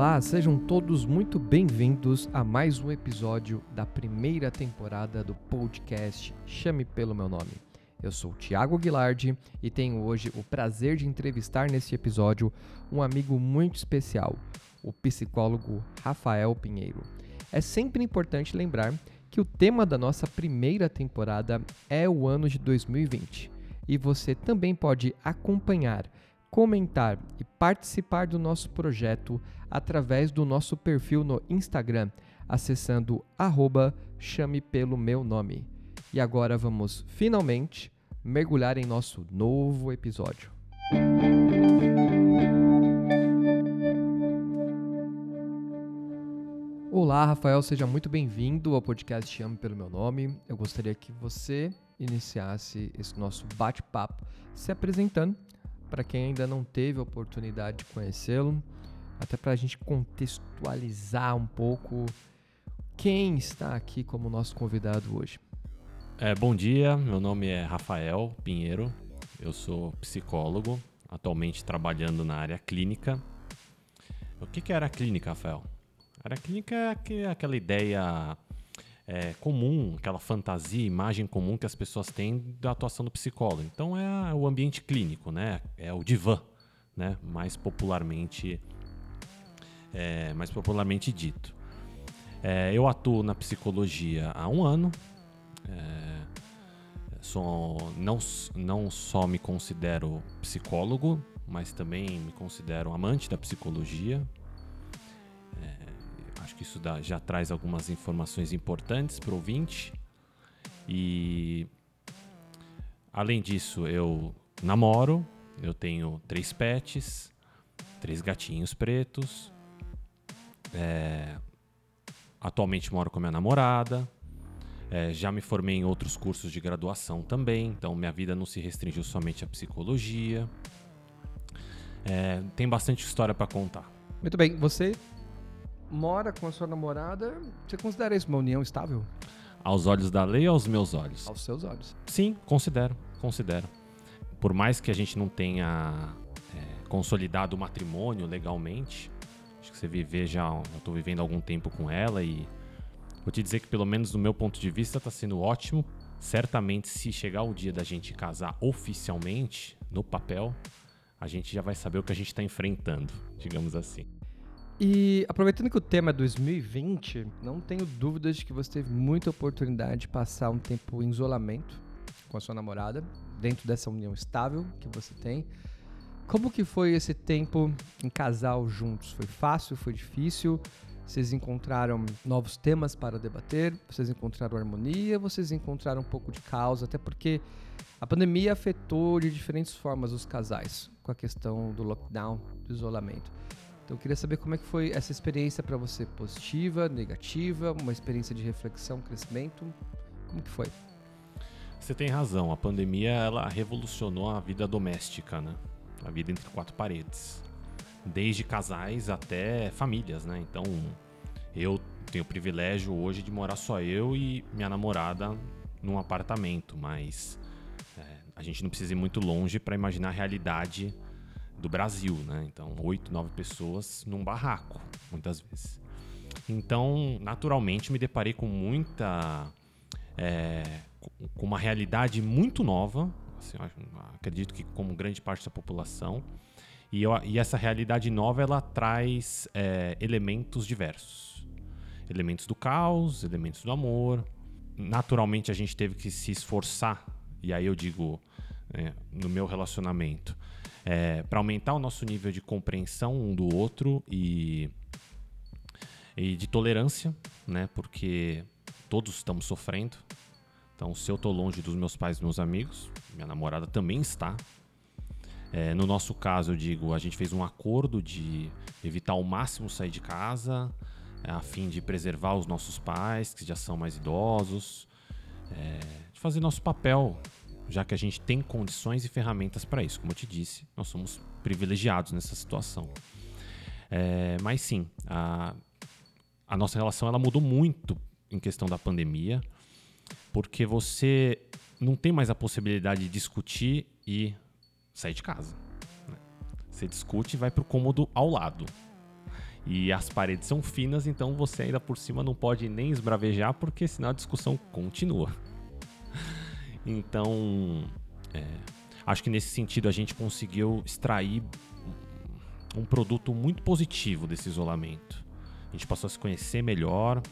Olá, sejam todos muito bem-vindos a mais um episódio da primeira temporada do podcast Chame pelo meu nome. Eu sou Tiago Guilardi e tenho hoje o prazer de entrevistar neste episódio um amigo muito especial, o psicólogo Rafael Pinheiro. É sempre importante lembrar que o tema da nossa primeira temporada é o ano de 2020 e você também pode acompanhar, comentar e participar do nosso projeto através do nosso perfil no Instagram, acessando arroba chame pelo meu nome. E agora vamos finalmente mergulhar em nosso novo episódio. Olá, Rafael, seja muito bem-vindo ao podcast Chame pelo meu nome. Eu gostaria que você iniciasse esse nosso bate-papo se apresentando para quem ainda não teve a oportunidade de conhecê-lo, até para a gente contextualizar um pouco quem está aqui como nosso convidado hoje. É, bom dia, meu nome é Rafael Pinheiro, eu sou psicólogo, atualmente trabalhando na área clínica. O que, que é área clínica, Rafael? A área clínica é aquela ideia é, comum, aquela fantasia, imagem comum que as pessoas têm da atuação do psicólogo. Então é o ambiente clínico, né? É o divã, né? Mais popularmente, é, mais popularmente dito. É, eu atuo na psicologia há um ano, é, sou, não, não só me considero psicólogo, mas também me considero amante da psicologia. Acho que isso dá, já traz algumas informações importantes para o ouvinte. E além disso, eu namoro, eu tenho três pets, três gatinhos pretos. É, atualmente moro com minha namorada. É, já me formei em outros cursos de graduação também, então minha vida não se restringiu somente à psicologia. É, tem bastante história para contar. Muito bem, você mora com a sua namorada, você considera isso uma união estável? Aos olhos da lei ou aos meus olhos? Aos seus olhos. Sim, considero, considero. Por mais que a gente não tenha é, consolidado o matrimônio legalmente, acho que você viver já, eu estou vivendo algum tempo com ela e Vou te dizer que, pelo menos do meu ponto de vista, está sendo ótimo. Certamente, se chegar o dia da gente casar oficialmente, no papel, a gente já vai saber o que a gente está enfrentando, digamos assim. E aproveitando que o tema é 2020, não tenho dúvidas de que você teve muita oportunidade de passar um tempo em isolamento com a sua namorada, dentro dessa união estável que você tem. Como que foi esse tempo em casal juntos? Foi fácil? Foi difícil? Vocês encontraram novos temas para debater, vocês encontraram harmonia, vocês encontraram um pouco de caos, até porque a pandemia afetou de diferentes formas os casais, com a questão do lockdown, do isolamento. Então eu queria saber como é que foi essa experiência para você, positiva, negativa, uma experiência de reflexão, crescimento, como que foi? Você tem razão, a pandemia ela revolucionou a vida doméstica, né? A vida entre quatro paredes desde casais até famílias, né? Então, eu tenho o privilégio hoje de morar só eu e minha namorada num apartamento, mas é, a gente não precisa ir muito longe para imaginar a realidade do Brasil, né? Então, oito, nove pessoas num barraco, muitas vezes. Então, naturalmente, me deparei com muita. É, com uma realidade muito nova, assim, acredito que como grande parte da população, e, eu, e essa realidade nova ela traz é, elementos diversos, elementos do caos, elementos do amor. Naturalmente a gente teve que se esforçar e aí eu digo é, no meu relacionamento é, para aumentar o nosso nível de compreensão um do outro e, e de tolerância, né? Porque todos estamos sofrendo. Então, se eu estou longe dos meus pais e meus amigos, minha namorada também está. É, no nosso caso, eu digo, a gente fez um acordo de evitar ao máximo sair de casa, a fim de preservar os nossos pais, que já são mais idosos, é, de fazer nosso papel, já que a gente tem condições e ferramentas para isso. Como eu te disse, nós somos privilegiados nessa situação. É, mas sim, a, a nossa relação ela mudou muito em questão da pandemia, porque você não tem mais a possibilidade de discutir e sair de casa. Né? Você discute e vai para o cômodo ao lado. E as paredes são finas, então você ainda por cima não pode nem esbravejar, porque senão a discussão continua. Então, é, acho que nesse sentido a gente conseguiu extrair um produto muito positivo desse isolamento. A gente passou a se conhecer melhor.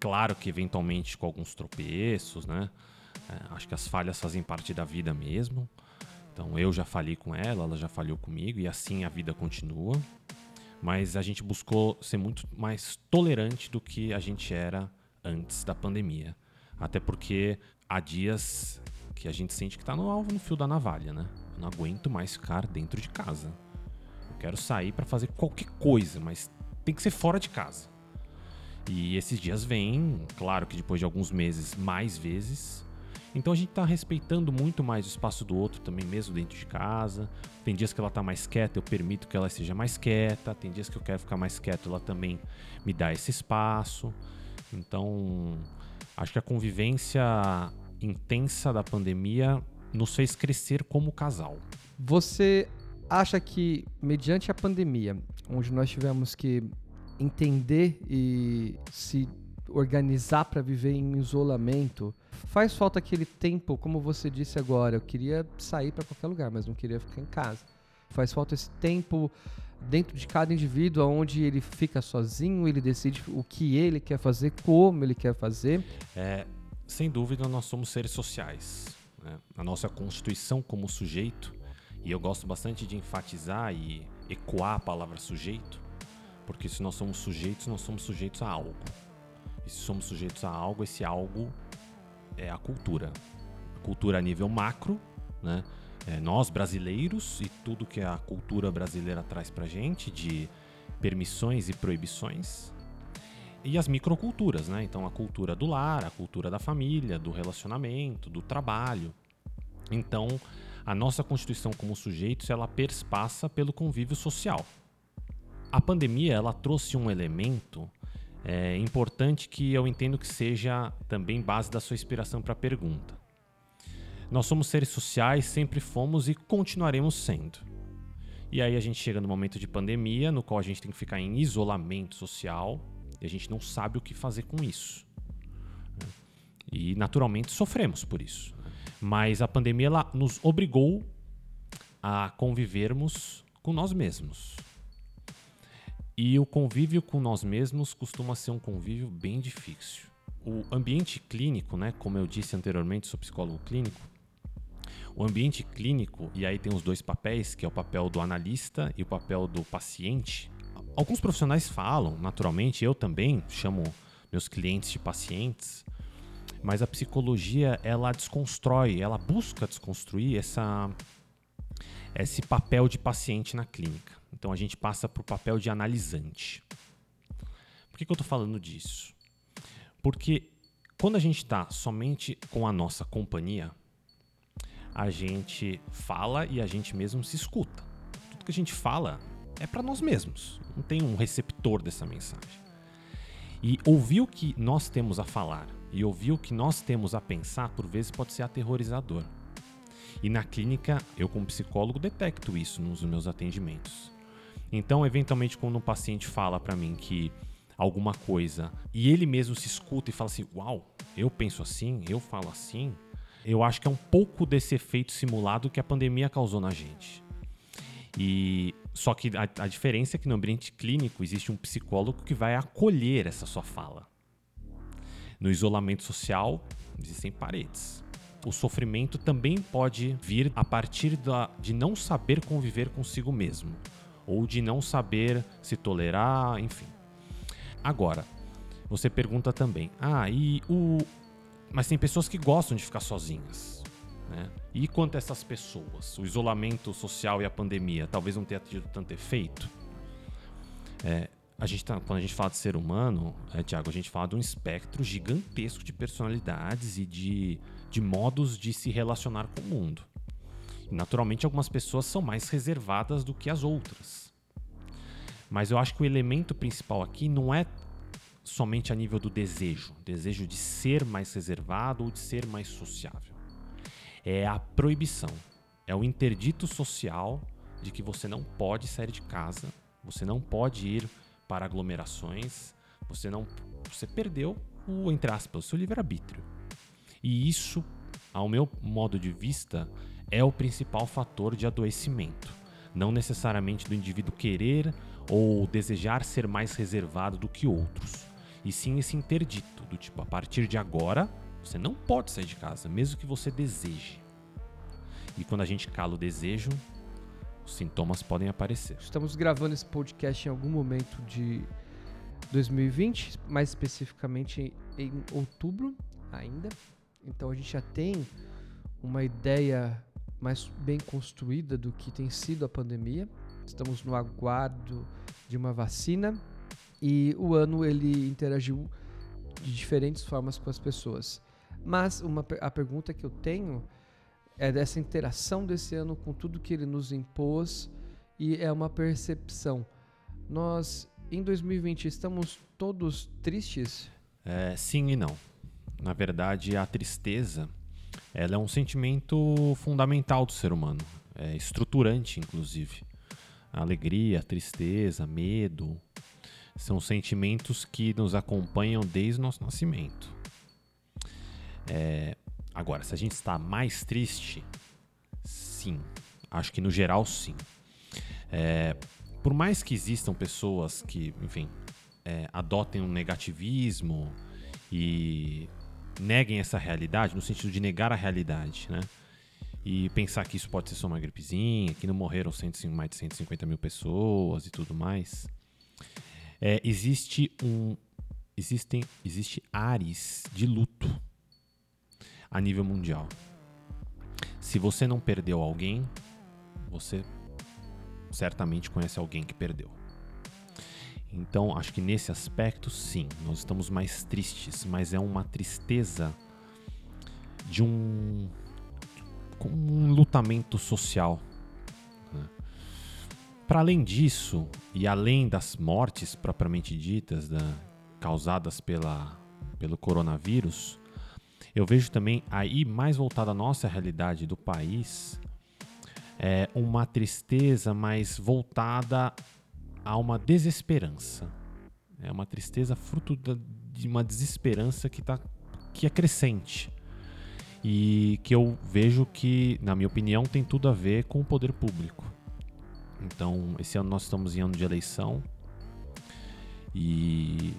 Claro que eventualmente com alguns tropeços, né? É, acho que as falhas fazem parte da vida mesmo. Então eu já falei com ela, ela já falhou comigo e assim a vida continua. Mas a gente buscou ser muito mais tolerante do que a gente era antes da pandemia. Até porque há dias que a gente sente que está no alvo, no fio da navalha, né? Eu não aguento mais ficar dentro de casa. Eu quero sair para fazer qualquer coisa, mas tem que ser fora de casa. E esses dias vêm, claro que depois de alguns meses, mais vezes. Então a gente tá respeitando muito mais o espaço do outro também, mesmo dentro de casa. Tem dias que ela tá mais quieta, eu permito que ela seja mais quieta. Tem dias que eu quero ficar mais quieto, ela também me dá esse espaço. Então, acho que a convivência intensa da pandemia nos fez crescer como casal. Você acha que, mediante a pandemia, onde nós tivemos que entender e se organizar para viver em isolamento, faz falta aquele tempo, como você disse agora, eu queria sair para qualquer lugar, mas não queria ficar em casa. Faz falta esse tempo dentro de cada indivíduo, onde ele fica sozinho, ele decide o que ele quer fazer, como ele quer fazer. É, sem dúvida, nós somos seres sociais. Né? A nossa constituição como sujeito, e eu gosto bastante de enfatizar e ecoar a palavra sujeito, porque se nós somos sujeitos, nós somos sujeitos a algo. E se somos sujeitos a algo, esse algo é a cultura. A cultura a nível macro, né? É, nós brasileiros e tudo que a cultura brasileira traz pra gente de permissões e proibições, e as microculturas, né? Então a cultura do lar, a cultura da família, do relacionamento, do trabalho. Então, a nossa constituição como sujeitos, ela perspassa pelo convívio social. A pandemia, ela trouxe um elemento é, importante que eu entendo que seja também base da sua inspiração para a pergunta. Nós somos seres sociais, sempre fomos e continuaremos sendo. E aí a gente chega no momento de pandemia, no qual a gente tem que ficar em isolamento social, e a gente não sabe o que fazer com isso. E naturalmente sofremos por isso. Mas a pandemia ela nos obrigou a convivermos com nós mesmos. E o convívio com nós mesmos costuma ser um convívio bem difícil. O ambiente clínico, né, como eu disse anteriormente, sou psicólogo clínico. O ambiente clínico, e aí tem os dois papéis, que é o papel do analista e o papel do paciente, Alguns profissionais falam, naturalmente, eu também chamo meus clientes de pacientes, mas a psicologia ela desconstrói, ela busca desconstruir essa, esse papel de paciente na clínica. Então a gente passa para o papel de analisante. Por que, que eu estou falando disso? Porque quando a gente está somente com a nossa companhia, a gente fala e a gente mesmo se escuta. Tudo que a gente fala é para nós mesmos. Não tem um receptor dessa mensagem. E ouvir o que nós temos a falar e ouvir o que nós temos a pensar, por vezes, pode ser aterrorizador. E na clínica, eu, como psicólogo, detecto isso nos meus atendimentos. Então, eventualmente, quando um paciente fala para mim que alguma coisa e ele mesmo se escuta e fala assim: Uau, eu penso assim, eu falo assim. Eu acho que é um pouco desse efeito simulado que a pandemia causou na gente. E só que a, a diferença é que no ambiente clínico existe um psicólogo que vai acolher essa sua fala. No isolamento social existem paredes. O sofrimento também pode vir a partir da, de não saber conviver consigo mesmo, ou de não saber se tolerar, enfim. Agora, você pergunta também: ah, e o. Mas tem pessoas que gostam de ficar sozinhas. Né? E quanto a essas pessoas, o isolamento social e a pandemia talvez não tenha tido tanto efeito? É, a gente tá, quando a gente fala de ser humano, é, Tiago, a gente fala de um espectro gigantesco de personalidades e de, de modos de se relacionar com o mundo. Naturalmente, algumas pessoas são mais reservadas do que as outras. Mas eu acho que o elemento principal aqui não é somente a nível do desejo, desejo de ser mais reservado ou de ser mais sociável é a proibição. É o interdito social de que você não pode sair de casa Você não pode ir para aglomerações. Você não, você perdeu o entre aspas, o seu livre arbítrio. E isso, ao meu modo de vista, é o principal fator de adoecimento. Não necessariamente do indivíduo querer ou desejar ser mais reservado do que outros, e sim esse interdito do tipo a partir de agora você não pode sair de casa, mesmo que você deseje. E quando a gente cala o desejo, os sintomas podem aparecer. Estamos gravando esse podcast em algum momento de 2020, mais especificamente em outubro ainda. Então a gente já tem uma ideia mais bem construída do que tem sido a pandemia. Estamos no aguardo de uma vacina e o ano ele interagiu de diferentes formas com as pessoas. Mas uma, a pergunta que eu tenho é dessa interação desse ano com tudo que ele nos impôs e é uma percepção. Nós, em 2020, estamos todos tristes? É, sim e não. Na verdade, a tristeza ela é um sentimento fundamental do ser humano, é estruturante, inclusive. A alegria, a tristeza, medo, são sentimentos que nos acompanham desde o nosso nascimento. É, agora, se a gente está mais triste, sim. Acho que no geral, sim. É, por mais que existam pessoas que, enfim, é, adotem um negativismo e neguem essa realidade, no sentido de negar a realidade, né? E pensar que isso pode ser só uma gripezinha, que não morreram mais de 150 mil pessoas e tudo mais. É, existe um. Existem, existe ares de luto a nível mundial. Se você não perdeu alguém, você certamente conhece alguém que perdeu. Então, acho que nesse aspecto, sim, nós estamos mais tristes, mas é uma tristeza de um, um lutamento social. Né? Para além disso, e além das mortes propriamente ditas, causadas pela, pelo coronavírus, eu vejo também aí mais voltada à nossa realidade do país, é uma tristeza mais voltada há uma desesperança. É uma tristeza fruto de uma desesperança que, tá, que é crescente. E que eu vejo que, na minha opinião, tem tudo a ver com o poder público. Então, esse ano nós estamos em ano de eleição. E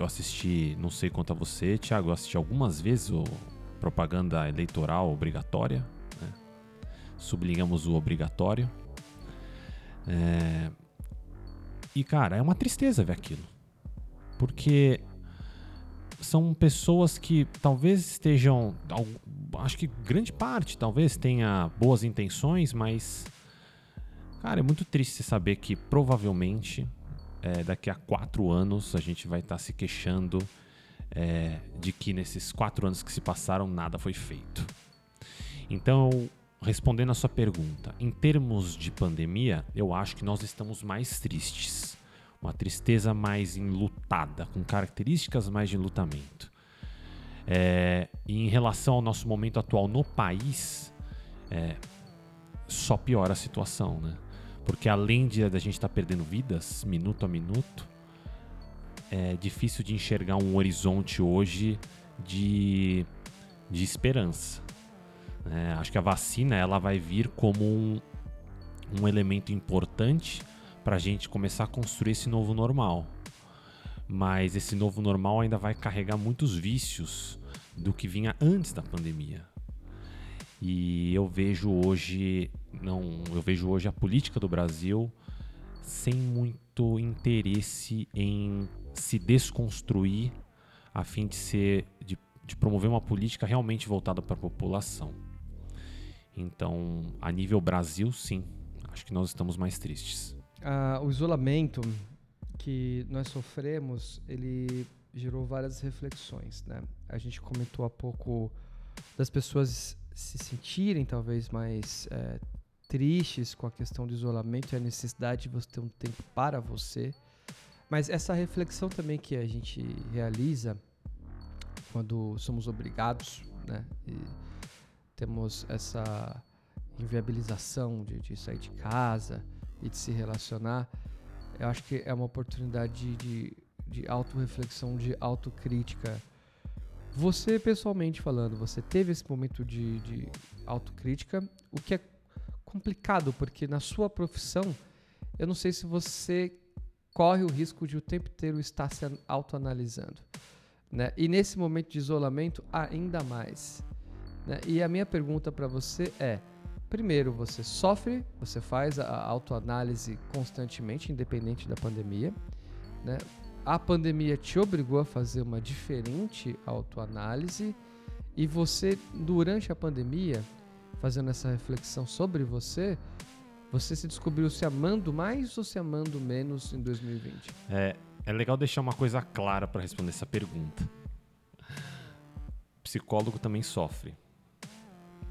eu assisti, não sei quanto a você, Thiago, eu assisti algumas vezes o propaganda eleitoral obrigatória. Né? Sublinhamos o obrigatório. É, e, cara, é uma tristeza ver aquilo. Porque são pessoas que talvez estejam. Acho que grande parte talvez tenha boas intenções, mas. Cara, é muito triste saber que provavelmente é, daqui a quatro anos a gente vai estar tá se queixando é, de que nesses quatro anos que se passaram nada foi feito. Então, respondendo a sua pergunta, em termos de pandemia, eu acho que nós estamos mais tristes. Uma tristeza mais enlutada, com características mais de enlutamento. É, e em relação ao nosso momento atual no país, é, só piora a situação, né? Porque além de a gente estar tá perdendo vidas minuto a minuto, é difícil de enxergar um horizonte hoje de, de esperança. É, acho que a vacina ela vai vir como um, um elemento importante para a gente começar a construir esse novo normal. Mas esse novo normal ainda vai carregar muitos vícios do que vinha antes da pandemia. E eu vejo hoje, não, eu vejo hoje a política do Brasil sem muito interesse em se desconstruir a fim de ser de, de promover uma política realmente voltada para a população. Então, a nível Brasil, sim, acho que nós estamos mais tristes. Ah, o isolamento que nós sofremos, ele gerou várias reflexões, né? A gente comentou há pouco das pessoas se sentirem talvez mais é, tristes com a questão do isolamento e a necessidade de você ter um tempo para você. Mas essa reflexão também que a gente realiza quando somos obrigados, né? E temos essa inviabilização de, de sair de casa e de se relacionar, eu acho que é uma oportunidade de, de autorreflexão, de autocrítica. Você, pessoalmente falando, você teve esse momento de, de autocrítica, o que é complicado, porque na sua profissão, eu não sei se você corre o risco de o tempo inteiro estar se autoanalisando. Né? E nesse momento de isolamento, ainda mais. Né? E a minha pergunta para você é: primeiro, você sofre, você faz a autoanálise constantemente, independente da pandemia. Né? A pandemia te obrigou a fazer uma diferente autoanálise e você, durante a pandemia, fazendo essa reflexão sobre você, você se descobriu se amando mais ou se amando menos em 2020? É, é legal deixar uma coisa clara para responder essa pergunta. Psicólogo também sofre.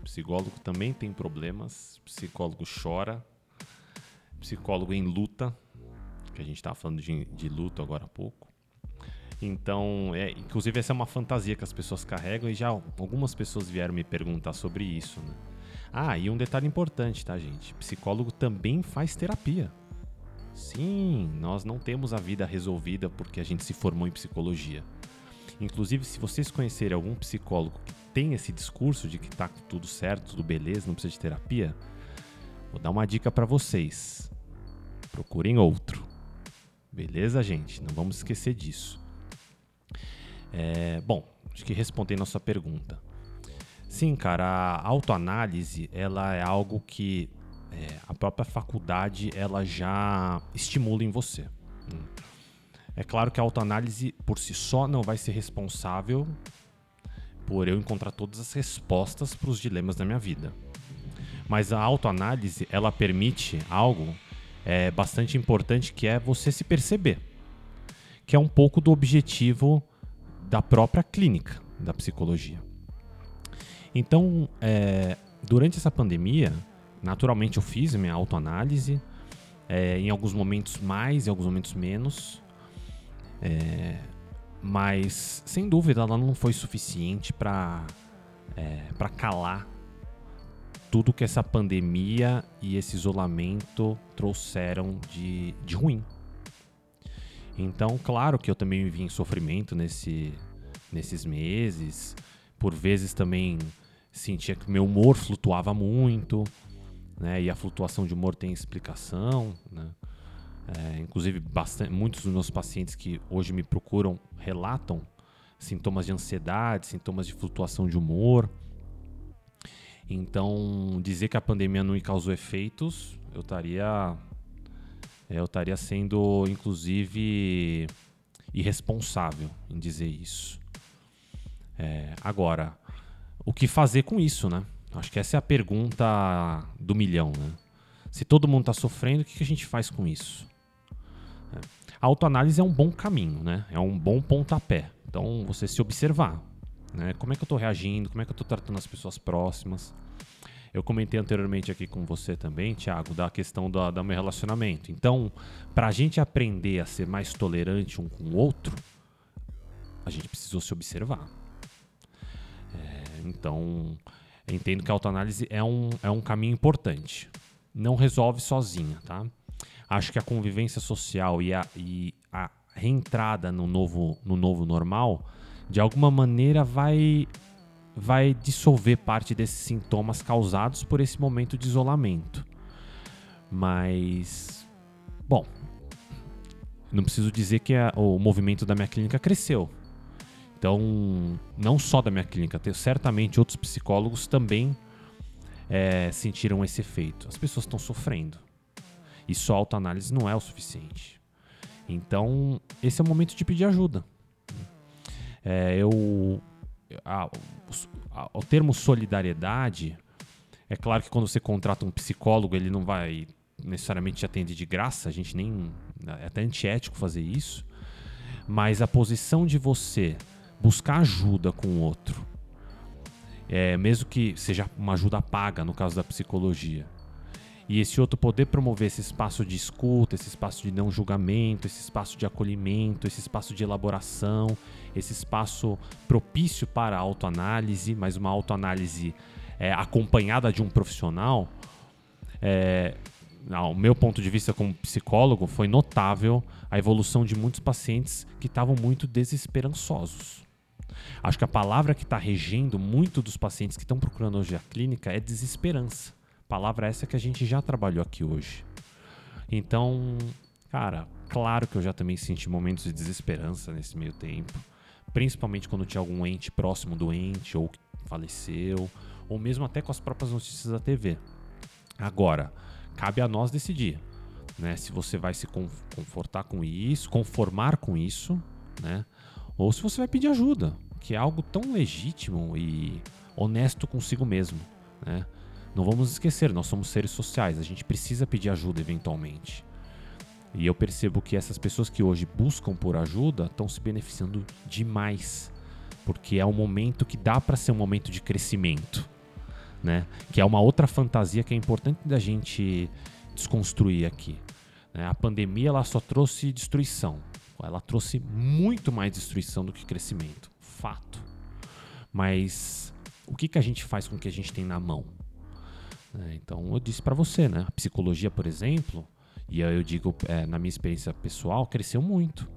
Psicólogo também tem problemas. Psicólogo chora. Psicólogo em luta. Que a gente estava falando de, de luta agora há pouco. Então, é, inclusive essa é uma fantasia que as pessoas carregam e já algumas pessoas vieram me perguntar sobre isso. Né? Ah, e um detalhe importante, tá, gente? Psicólogo também faz terapia. Sim, nós não temos a vida resolvida porque a gente se formou em psicologia. Inclusive, se vocês conhecerem algum psicólogo que tem esse discurso de que tá tudo certo, tudo beleza, não precisa de terapia, vou dar uma dica para vocês. Procurem outro. Beleza, gente? Não vamos esquecer disso. É, bom, acho que respondendo a sua pergunta. Sim, cara, a autoanálise ela é algo que é, a própria faculdade ela já estimula em você. É claro que a autoanálise por si só não vai ser responsável por eu encontrar todas as respostas para os dilemas da minha vida. Mas a autoanálise ela permite algo é, bastante importante que é você se perceber, que é um pouco do objetivo da própria clínica da psicologia. Então, é, durante essa pandemia, naturalmente eu fiz minha autoanálise, é, em alguns momentos mais, em alguns momentos menos. É, mas, sem dúvida, ela não foi suficiente para é, para calar tudo que essa pandemia e esse isolamento trouxeram de, de ruim. Então, claro que eu também vivi em sofrimento nesse, nesses meses. Por vezes também sentia que meu humor flutuava muito, né? E a flutuação de humor tem explicação, né? É, inclusive, bastante, muitos dos meus pacientes que hoje me procuram relatam sintomas de ansiedade, sintomas de flutuação de humor. Então, dizer que a pandemia não me causou efeitos, eu estaria eu estaria sendo inclusive irresponsável em dizer isso. É, agora, o que fazer com isso, né? Acho que essa é a pergunta do milhão, né? Se todo mundo está sofrendo, o que a gente faz com isso? É. A autoanálise é um bom caminho, né? É um bom pontapé. Então, você se observar. Né? Como é que eu estou reagindo? Como é que eu estou tratando as pessoas próximas? Eu comentei anteriormente aqui com você também, Thiago, da questão do, do meu relacionamento. Então, para a gente aprender a ser mais tolerante um com o outro, a gente precisou se observar. É, então, entendo que a autoanálise é um, é um caminho importante. Não resolve sozinha, tá? Acho que a convivência social e a, e a reentrada no novo, no novo normal, de alguma maneira vai, vai dissolver parte desses sintomas causados por esse momento de isolamento. Mas, bom, não preciso dizer que a, o movimento da minha clínica cresceu. Então, não só da minha clínica, certamente outros psicólogos também é, sentiram esse efeito. As pessoas estão sofrendo. E só autoanálise não é o suficiente. Então, esse é o momento de pedir ajuda. É, eu, a, a, o termo solidariedade, é claro que quando você contrata um psicólogo, ele não vai necessariamente te atender de graça, a gente nem. É até antiético fazer isso. Mas a posição de você buscar ajuda com o outro, é, mesmo que seja uma ajuda paga, no caso da psicologia, e esse outro poder promover esse espaço de escuta, esse espaço de não julgamento, esse espaço de acolhimento, esse espaço de elaboração, esse espaço propício para autoanálise, mas uma autoanálise é, acompanhada de um profissional, é, ao meu ponto de vista como psicólogo, foi notável a evolução de muitos pacientes que estavam muito desesperançosos. Acho que a palavra que está regendo muito dos pacientes que estão procurando hoje a clínica é desesperança. Palavra essa que a gente já trabalhou aqui hoje. Então, cara, claro que eu já também senti momentos de desesperança nesse meio tempo. Principalmente quando tinha algum ente próximo doente ou que faleceu, ou mesmo até com as próprias notícias da TV. Agora, cabe a nós decidir, né? Se você vai se confortar com isso, conformar com isso, né? Ou se você vai pedir ajuda, que é algo tão legítimo e honesto consigo mesmo, né? Não vamos esquecer, nós somos seres sociais, a gente precisa pedir ajuda eventualmente. E eu percebo que essas pessoas que hoje buscam por ajuda estão se beneficiando demais, porque é um momento que dá para ser um momento de crescimento, né? Que é uma outra fantasia que é importante da gente desconstruir aqui. Né? A pandemia ela só trouxe destruição, ela trouxe muito mais destruição do que crescimento, fato. Mas o que, que a gente faz com o que a gente tem na mão? É, então eu disse para você, né? A psicologia, por exemplo, e eu digo é, na minha experiência pessoal, cresceu muito.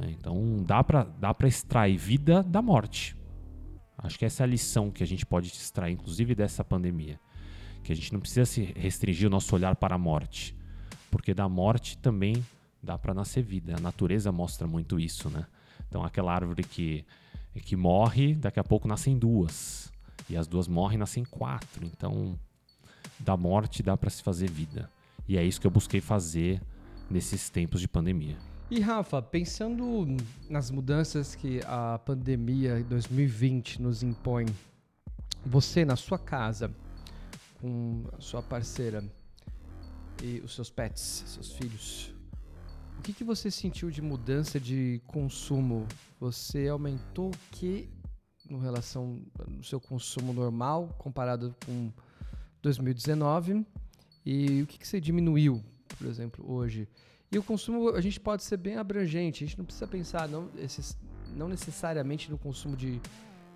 É, então dá para dá para extrair vida da morte. Acho que essa é a lição que a gente pode extrair, inclusive dessa pandemia, que a gente não precisa se restringir o nosso olhar para a morte, porque da morte também dá para nascer vida. A natureza mostra muito isso, né? Então aquela árvore que que morre, daqui a pouco nascem duas. E as duas morrem, nascem quatro. Então, da morte dá para se fazer vida. E é isso que eu busquei fazer nesses tempos de pandemia. E Rafa, pensando nas mudanças que a pandemia 2020 nos impõe, você na sua casa, com a sua parceira e os seus pets, seus filhos, o que, que você sentiu de mudança de consumo? Você aumentou o que no relação no seu consumo normal comparado com 2019 e o que, que você diminuiu, por exemplo, hoje? E o consumo a gente pode ser bem abrangente, a gente não precisa pensar não, esses, não necessariamente no consumo de,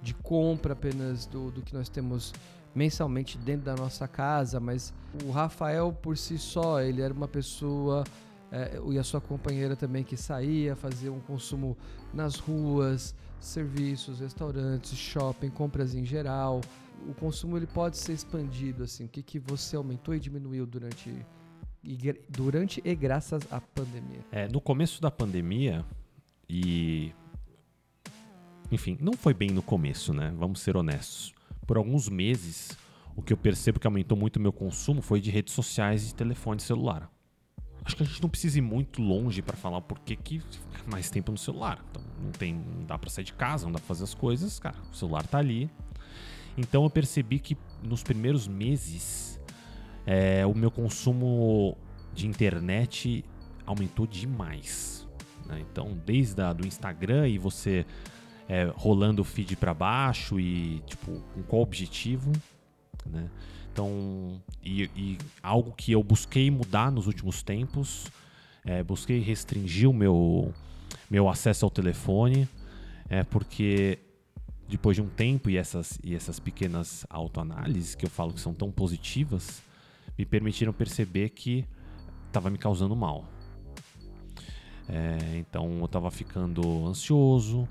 de compra apenas do, do que nós temos mensalmente dentro da nossa casa, mas o Rafael por si só, ele era uma pessoa é, e a sua companheira também que saía, fazia um consumo nas ruas, serviços, restaurantes, shopping, compras em geral. O consumo ele pode ser expandido assim. O que, que você aumentou e diminuiu durante e, durante e graças à pandemia? É, no começo da pandemia e enfim, não foi bem no começo, né? Vamos ser honestos. Por alguns meses, o que eu percebo que aumentou muito o meu consumo foi de redes sociais e telefone celular. Acho que a gente não precisa ir muito longe para falar por que que mais tempo no celular. Então, não tem, não dá para sair de casa, não dá para fazer as coisas, cara. O celular tá ali. Então eu percebi que nos primeiros meses é, o meu consumo de internet aumentou demais. Né? Então, desde a, do Instagram e você é, rolando o feed para baixo e tipo com qual objetivo, né? Então, e, e, algo que eu busquei mudar nos últimos tempos, é, busquei restringir o meu, meu acesso ao telefone, é, porque depois de um tempo e essas, e essas pequenas autoanálises que eu falo que são tão positivas, me permitiram perceber que estava me causando mal. É, então eu estava ficando ansioso,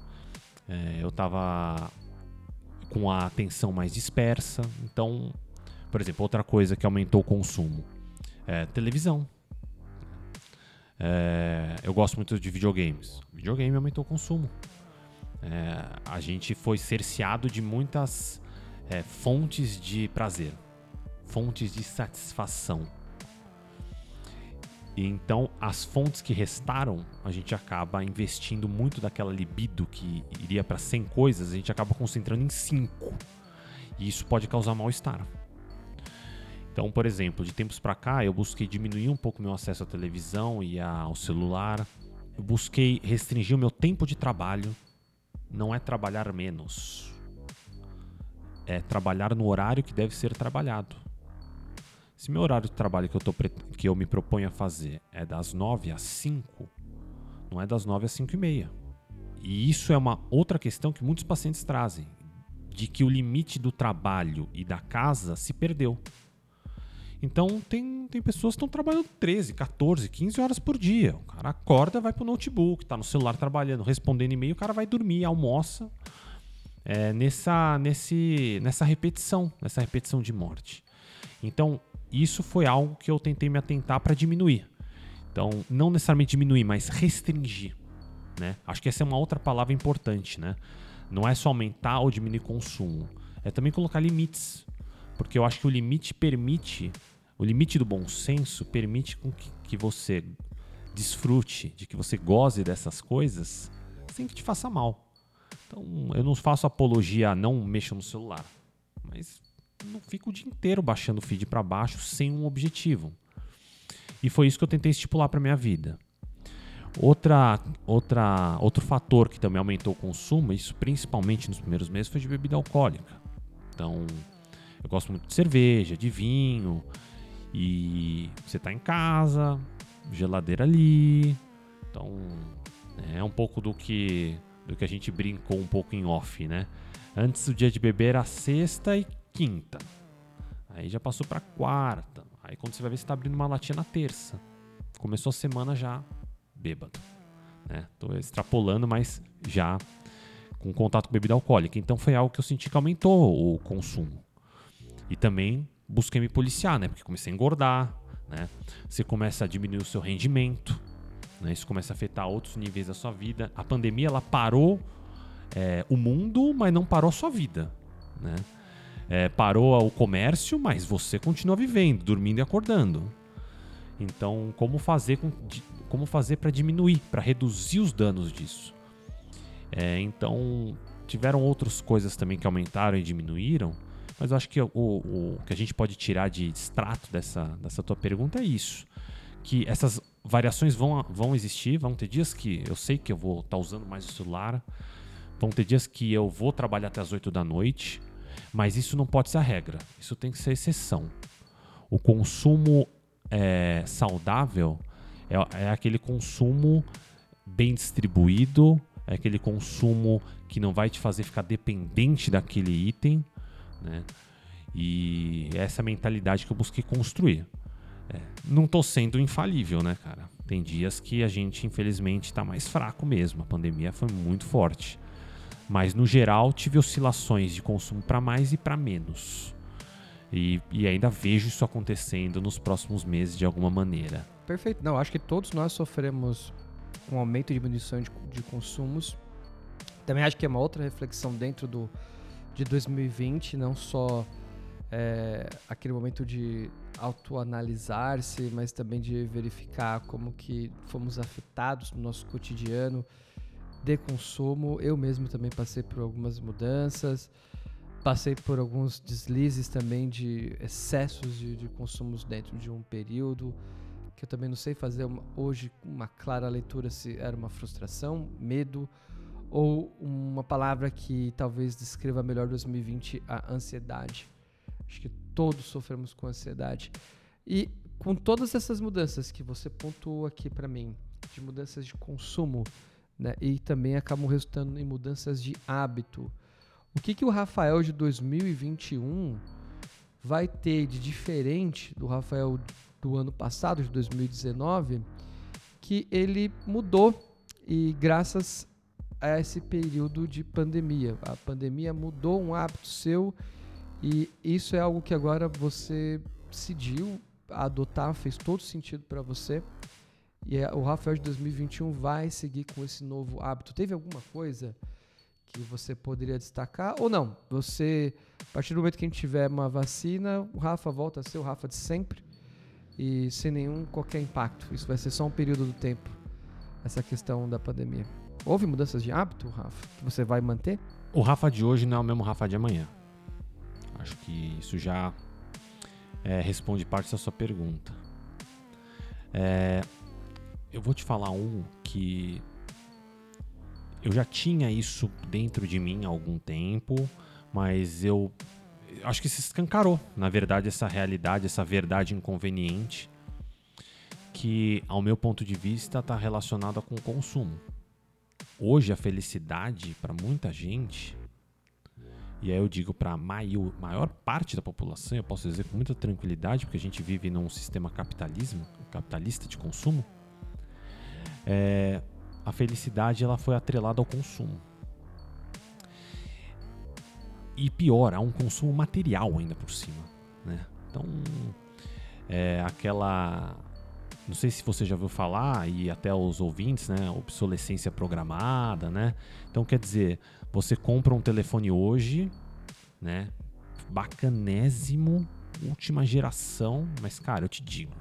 é, eu estava com a atenção mais dispersa, então por exemplo, outra coisa que aumentou o consumo é televisão. É, eu gosto muito de videogames. Videogame aumentou o consumo. É, a gente foi cerceado de muitas é, fontes de prazer, fontes de satisfação. E então, as fontes que restaram, a gente acaba investindo muito daquela libido que iria para 100 coisas, a gente acaba concentrando em 5. E isso pode causar mal-estar. Então, por exemplo, de tempos para cá, eu busquei diminuir um pouco meu acesso à televisão e ao celular. Eu busquei restringir o meu tempo de trabalho. Não é trabalhar menos. É trabalhar no horário que deve ser trabalhado. Se meu horário de trabalho que eu, tô, que eu me proponho a fazer é das 9 às 5, não é das 9 às 5 e meia. E isso é uma outra questão que muitos pacientes trazem, de que o limite do trabalho e da casa se perdeu. Então tem, tem pessoas que estão trabalhando 13, 14, 15 horas por dia. O cara acorda, vai pro notebook, tá no celular trabalhando, respondendo e-mail, o cara vai dormir, almoça. É, nessa, nesse, nessa repetição, nessa repetição de morte. Então, isso foi algo que eu tentei me atentar para diminuir. Então, não necessariamente diminuir, mas restringir. Né? Acho que essa é uma outra palavra importante. Né? Não é só aumentar ou diminuir consumo, é também colocar limites. Porque eu acho que o limite permite o limite do bom senso permite com que, que você desfrute, de que você goze dessas coisas sem que te faça mal. Então, eu não faço apologia a não mexer no celular, mas não fico o dia inteiro baixando o feed para baixo sem um objetivo. E foi isso que eu tentei estipular para minha vida. Outra, outra, outro fator que também aumentou o consumo, isso principalmente nos primeiros meses, foi de bebida alcoólica. Então, eu gosto muito de cerveja, de vinho, e você está em casa, geladeira ali. Então, é um pouco do que do que a gente brincou um pouco em off, né? Antes o dia de beber era sexta e quinta. Aí já passou para quarta. Aí quando você vai ver você tá abrindo uma latinha na terça. Começou a semana já bêbado, né? Tô extrapolando, mas já com contato com bebida alcoólica. Então foi algo que eu senti que aumentou o consumo. E também busquei me policiar, né? Porque comecei a engordar, né? Você começa a diminuir o seu rendimento, né? Isso começa a afetar outros níveis da sua vida. A pandemia, ela parou é, o mundo, mas não parou a sua vida, né? É, parou o comércio, mas você continua vivendo, dormindo e acordando. Então, como fazer com, como fazer para diminuir, para reduzir os danos disso? É, então, tiveram outras coisas também que aumentaram e diminuíram, mas eu acho que o, o, que a gente pode tirar de extrato dessa, dessa tua pergunta é isso. Que essas variações vão, vão existir, vão ter dias que eu sei que eu vou estar tá usando mais o celular, vão ter dias que eu vou trabalhar até as 8 da noite, mas isso não pode ser a regra, isso tem que ser exceção. O consumo é, saudável é, é aquele consumo bem distribuído, é aquele consumo que não vai te fazer ficar dependente daquele item, né? E essa mentalidade que eu busquei construir. É, não tô sendo infalível, né, cara? Tem dias que a gente, infelizmente, tá mais fraco mesmo. A pandemia foi muito forte. Mas, no geral, tive oscilações de consumo para mais e para menos. E, e, ainda vejo isso acontecendo nos próximos meses de alguma maneira. Perfeito. Não, acho que todos nós sofremos um aumento e diminuição de, de consumos. Também acho que é uma outra reflexão dentro do, de 2020, não só é, aquele momento de autoanalisar-se, mas também de verificar como que fomos afetados no nosso cotidiano de consumo. Eu mesmo também passei por algumas mudanças, passei por alguns deslizes também de excessos de, de consumos dentro de um período que eu também não sei fazer uma, hoje uma clara leitura se era uma frustração, medo ou uma palavra que talvez descreva melhor 2020, a ansiedade. Acho que todos sofremos com ansiedade. E com todas essas mudanças que você pontuou aqui para mim, de mudanças de consumo, né, e também acabam resultando em mudanças de hábito. O que, que o Rafael de 2021 vai ter de diferente do Rafael do ano passado, de 2019, que ele mudou e graças a esse período de pandemia. A pandemia mudou um hábito seu e isso é algo que agora você decidiu adotar, fez todo sentido para você. E é, o Rafael de 2021 vai seguir com esse novo hábito. Teve alguma coisa que você poderia destacar ou não? Você, a partir do momento que a gente tiver uma vacina, o Rafa volta a ser o Rafa de sempre e sem nenhum qualquer impacto. Isso vai ser só um período do tempo, essa questão da pandemia. Houve mudanças de hábito, Rafa, que você vai manter? O Rafa de hoje não é o mesmo Rafa de amanhã. Acho que isso já é, responde parte da sua pergunta. É, eu vou te falar um que eu já tinha isso dentro de mim há algum tempo, mas eu acho que se escancarou, na verdade, essa realidade, essa verdade inconveniente que, ao meu ponto de vista, está relacionada com o consumo. Hoje a felicidade para muita gente E aí eu digo para a maior, parte da população, eu posso dizer com muita tranquilidade, porque a gente vive num sistema capitalismo, capitalista de consumo, é, a felicidade ela foi atrelada ao consumo. E pior, há um consumo material ainda por cima. Né? Então, é, aquela. Não sei se você já ouviu falar, e até os ouvintes, né? Obsolescência programada, né? Então, quer dizer, você compra um telefone hoje, né? Bacanésimo, última geração, mas cara, eu te digo,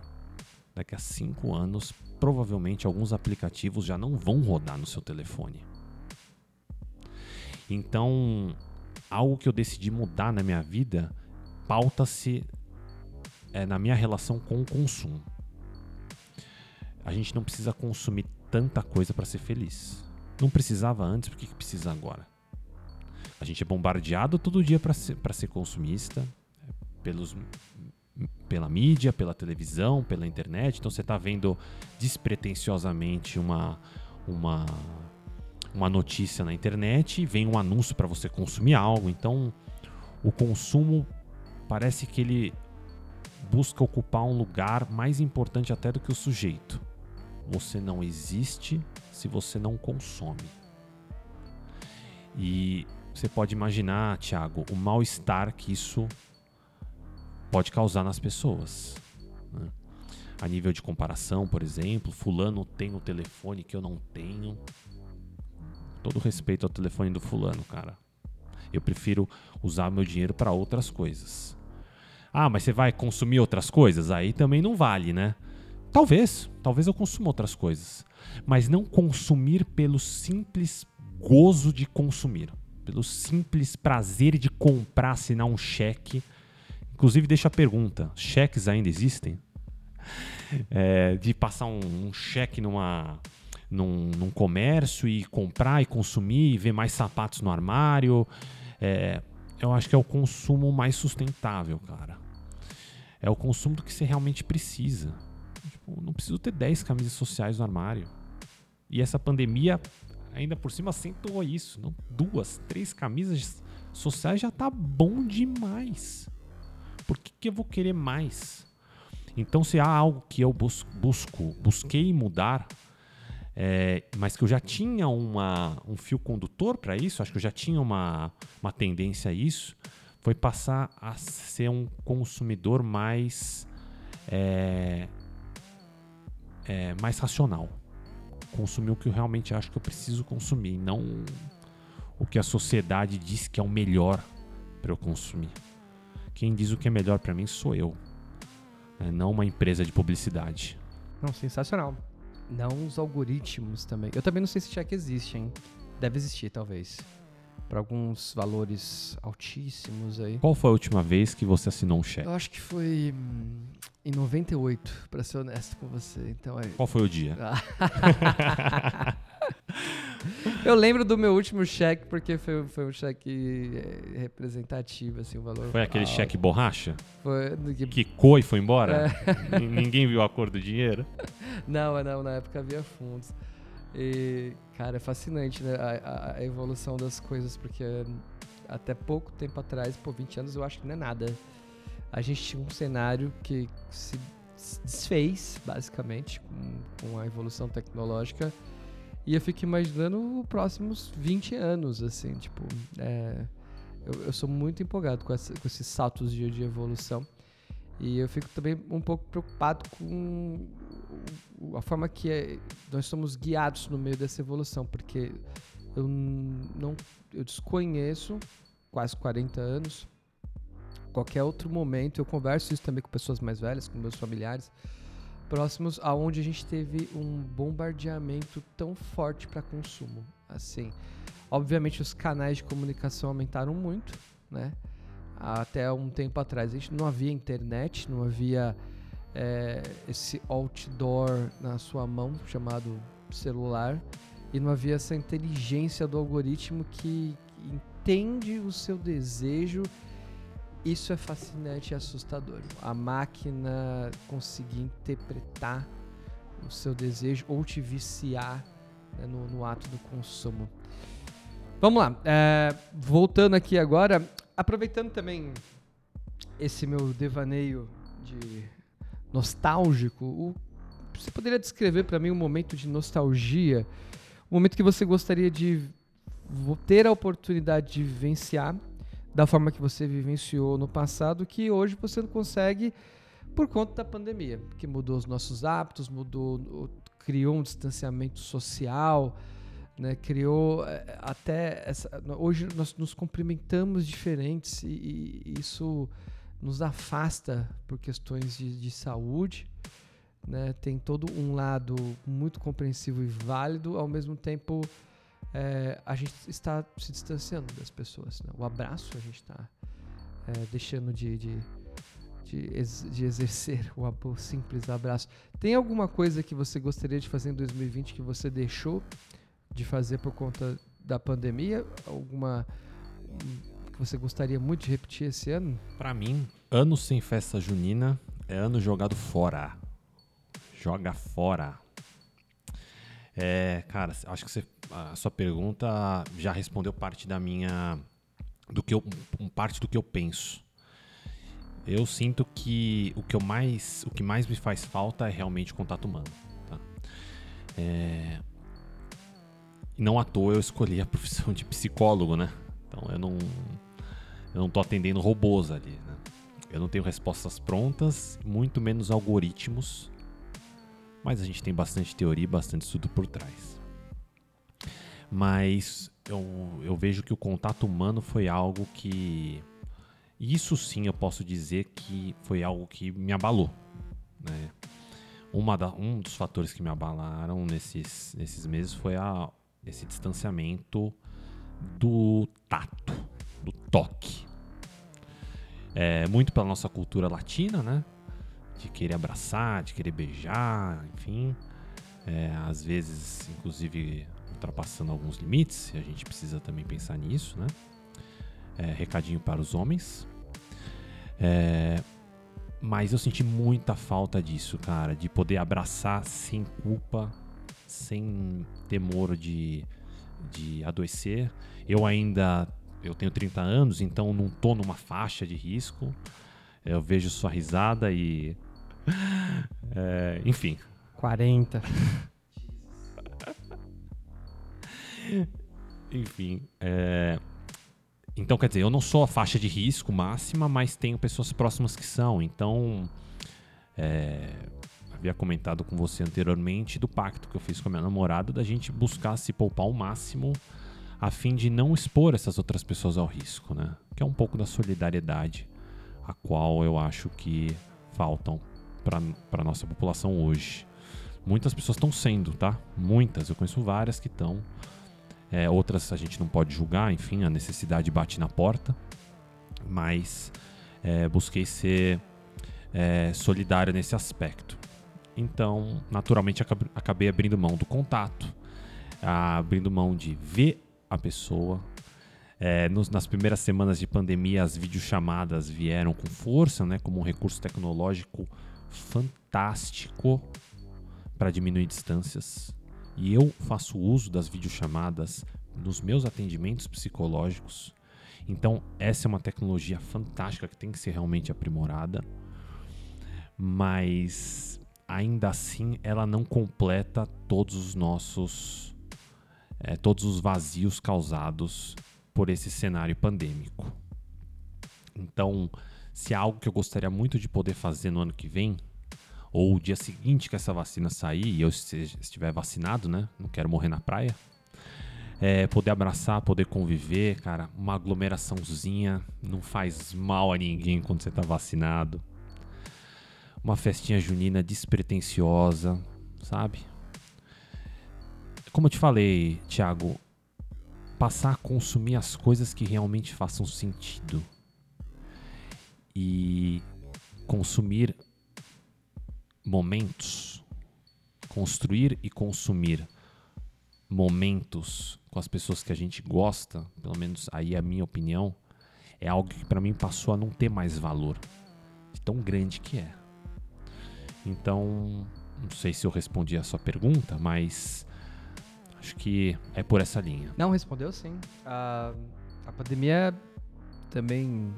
daqui a cinco anos, provavelmente alguns aplicativos já não vão rodar no seu telefone. Então, algo que eu decidi mudar na minha vida pauta-se é, na minha relação com o consumo. A gente não precisa consumir tanta coisa para ser feliz. Não precisava antes, por que, precisa agora? A gente é bombardeado todo dia para ser, ser consumista, pelos, pela mídia, pela televisão, pela internet. Então você está vendo despretensiosamente uma, uma, uma notícia na internet e vem um anúncio para você consumir algo. Então o consumo parece que ele busca ocupar um lugar mais importante até do que o sujeito. Você não existe se você não consome. E você pode imaginar, Thiago, o mal-estar que isso pode causar nas pessoas. Né? A nível de comparação, por exemplo, fulano tem o telefone que eu não tenho. Todo respeito ao telefone do fulano, cara. Eu prefiro usar meu dinheiro para outras coisas. Ah, mas você vai consumir outras coisas? Aí também não vale, né? Talvez, talvez eu consuma outras coisas, mas não consumir pelo simples gozo de consumir pelo simples prazer de comprar, assinar um cheque. Inclusive, deixa a pergunta: cheques ainda existem? É, de passar um, um cheque numa, num, num, comércio e comprar e consumir e ver mais sapatos no armário. É, eu acho que é o consumo mais sustentável, cara. É o consumo do que você realmente precisa. Tipo, não preciso ter 10 camisas sociais no armário. E essa pandemia ainda por cima acentuou isso. Não? Duas, três camisas sociais já tá bom demais. Por que, que eu vou querer mais? Então, se há algo que eu bus busco, busquei mudar, é, mas que eu já tinha uma, um fio condutor para isso, acho que eu já tinha uma, uma tendência a isso, foi passar a ser um consumidor mais, é, é, mais racional consumir o que eu realmente acho que eu preciso consumir, não o que a sociedade diz que é o melhor para eu consumir. Quem diz o que é melhor para mim sou eu, né? não uma empresa de publicidade. Não, sensacional. Não os algoritmos também. Eu também não sei se check existe, hein? Deve existir, talvez. Para alguns valores altíssimos aí. Qual foi a última vez que você assinou um cheque? Eu acho que foi hum, em 98, para ser honesto com você. Então, aí... Qual foi o dia? eu lembro do meu último cheque, porque foi, foi um cheque eh, representativo, assim, o valor. Foi aquele alto. cheque borracha? Foi. Que coi e foi embora? É. Ninguém viu a cor do dinheiro? Não, não, na época havia fundos. E, cara, é fascinante, né? A, a, evolução das coisas, porque até pouco tempo atrás, por 20 anos, eu acho que não é nada a gente tinha um cenário que se desfez, basicamente, com, com a evolução tecnológica. E eu fico imaginando os próximos 20 anos, assim, tipo, é, eu, eu, sou muito empolgado com, essa, com esses saltos de, de, evolução. E eu fico também um pouco preocupado com a forma que é, nós somos guiados no meio dessa evolução, porque eu não eu desconheço quase 40 anos qualquer outro momento, eu converso isso também com pessoas mais velhas, com meus familiares, próximos aonde a gente teve um bombardeamento tão forte para consumo. Assim, obviamente os canais de comunicação aumentaram muito, né? Até um tempo atrás a gente não havia internet, não havia é, esse outdoor na sua mão chamado celular e não havia essa inteligência do algoritmo que entende o seu desejo isso é fascinante e assustador. A máquina conseguir interpretar o seu desejo ou te viciar né, no, no, ato do consumo. Vamos lá. É, voltando aqui agora, aproveitando também esse meu devaneio de nostálgico, o, você poderia descrever para mim um momento de nostalgia, um momento que você gostaria de ter a oportunidade de vivenciar da forma que você vivenciou no passado, que hoje você não consegue por conta da pandemia, que mudou os nossos hábitos, mudou, criou um distanciamento social, né, criou eh, até essa, hoje nós nos cumprimentamos diferentes e, e isso nos afasta por questões de, de saúde. Né, tem todo um lado muito compreensivo e válido, ao mesmo tempo é, a gente está se distanciando das pessoas. Né? O abraço a gente está é, deixando de, de, de, ex, de exercer o, o, simples abraço. Tem alguma coisa que você gostaria de fazer em 2020 que você deixou de fazer por conta da pandemia? Alguma que você gostaria muito de repetir esse ano? Para mim, ano sem festa junina é ano jogado fora. Joga fora. É, cara, acho que você, a sua pergunta já respondeu parte da minha do que eu, parte do que eu penso. Eu sinto que o que eu mais, o que mais me faz falta é realmente o contato humano. Tá? É, não à toa eu escolhi a profissão de psicólogo, né? Então eu não, eu não tô atendendo robôs ali, né? Eu não tenho respostas prontas, muito menos algoritmos mas a gente tem bastante teoria e bastante estudo por trás. Mas eu, eu vejo que o contato humano foi algo que. Isso sim eu posso dizer que foi algo que me abalou. Né? Uma da, um dos fatores que me abalaram nesses, nesses meses foi a, esse distanciamento do tato, do toque. É, muito pela nossa cultura latina, né? de querer abraçar, de querer beijar, enfim. É, às vezes, inclusive, ultrapassando alguns limites, e a gente precisa também pensar nisso, né? É, recadinho para os homens. É, mas eu senti muita falta disso, cara, de poder abraçar sem culpa, sem temor de, de adoecer. Eu ainda eu tenho 30 anos, então não tô numa faixa de risco. Eu vejo sua risada e é, enfim. 40. enfim. É, então, quer dizer, eu não sou a faixa de risco máxima, mas tenho pessoas próximas que são. Então, é, havia comentado com você anteriormente do pacto que eu fiz com a minha namorada da gente buscar se poupar o máximo a fim de não expor essas outras pessoas ao risco, né? Que é um pouco da solidariedade a qual eu acho que faltam para a nossa população hoje. Muitas pessoas estão sendo, tá? Muitas. Eu conheço várias que estão. É, outras a gente não pode julgar, enfim, a necessidade bate na porta. Mas é, busquei ser é, solidário nesse aspecto. Então, naturalmente, acabei abrindo mão do contato, abrindo mão de ver a pessoa. É, nos, nas primeiras semanas de pandemia, as videochamadas vieram com força, né, como um recurso tecnológico fantástico para diminuir distâncias. E eu faço uso das videochamadas nos meus atendimentos psicológicos. Então, essa é uma tecnologia fantástica que tem que ser realmente aprimorada. Mas ainda assim, ela não completa todos os nossos é, todos os vazios causados por esse cenário pandêmico. Então, se é algo que eu gostaria muito de poder fazer no ano que vem, ou o dia seguinte que essa vacina sair e eu estiver vacinado, né? Não quero morrer na praia. É, poder abraçar, poder conviver, cara. Uma aglomeraçãozinha não faz mal a ninguém quando você tá vacinado. Uma festinha junina despretensiosa, sabe? Como eu te falei, Thiago, passar a consumir as coisas que realmente façam sentido e consumir momentos, construir e consumir momentos com as pessoas que a gente gosta, pelo menos aí é a minha opinião, é algo que para mim passou a não ter mais valor, tão grande que é. Então, não sei se eu respondi a sua pergunta, mas Acho que é por essa linha. Não, respondeu sim. A, a pandemia também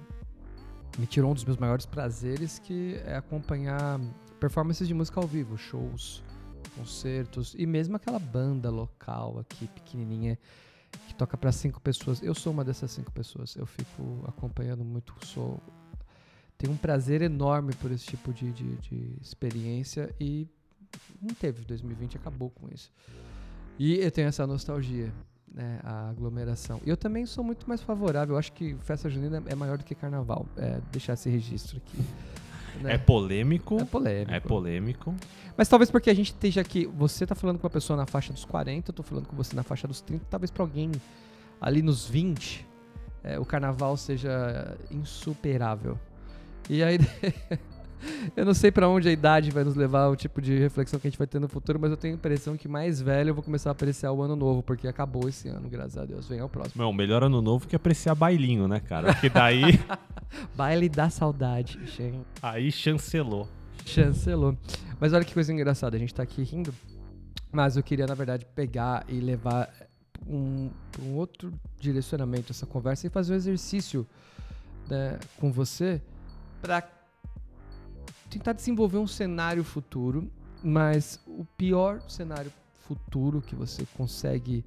me tirou um dos meus maiores prazeres, que é acompanhar performances de música ao vivo, shows, concertos e mesmo aquela banda local aqui pequenininha que toca para cinco pessoas. Eu sou uma dessas cinco pessoas. Eu fico acompanhando muito, sou tenho um prazer enorme por esse tipo de, de, de experiência e não teve 2020 acabou com isso. E eu tenho essa nostalgia, né, a aglomeração. Eu também sou muito mais favorável. Eu acho que festa junina é maior do que carnaval. É, deixar esse registro aqui. Né? É polêmico. É polêmico. É polêmico. Mas talvez porque a gente esteja aqui. Você tá falando com uma pessoa na faixa dos 40, eu tô falando com você na faixa dos 30. Talvez para alguém ali nos 20, é, o carnaval seja insuperável. E aí. eu não sei para onde a idade vai nos levar, o tipo de reflexão que a gente vai ter no futuro, mas eu tenho a impressão que mais velho eu vou começar a apreciar o ano novo, porque acabou esse ano, graças a Deus. Vem ao próximo. Não, melhor ano novo que apreciar bailinho, né, cara? Porque daí. Baile da saudade, gente. Aí chancelou. Chancelou. Mas olha que coisa engraçada, a gente tá aqui rindo, mas eu queria, na verdade, pegar e levar um, um outro direcionamento essa conversa e fazer um exercício né, com você para tentar desenvolver um cenário futuro, mas o pior cenário futuro que você consegue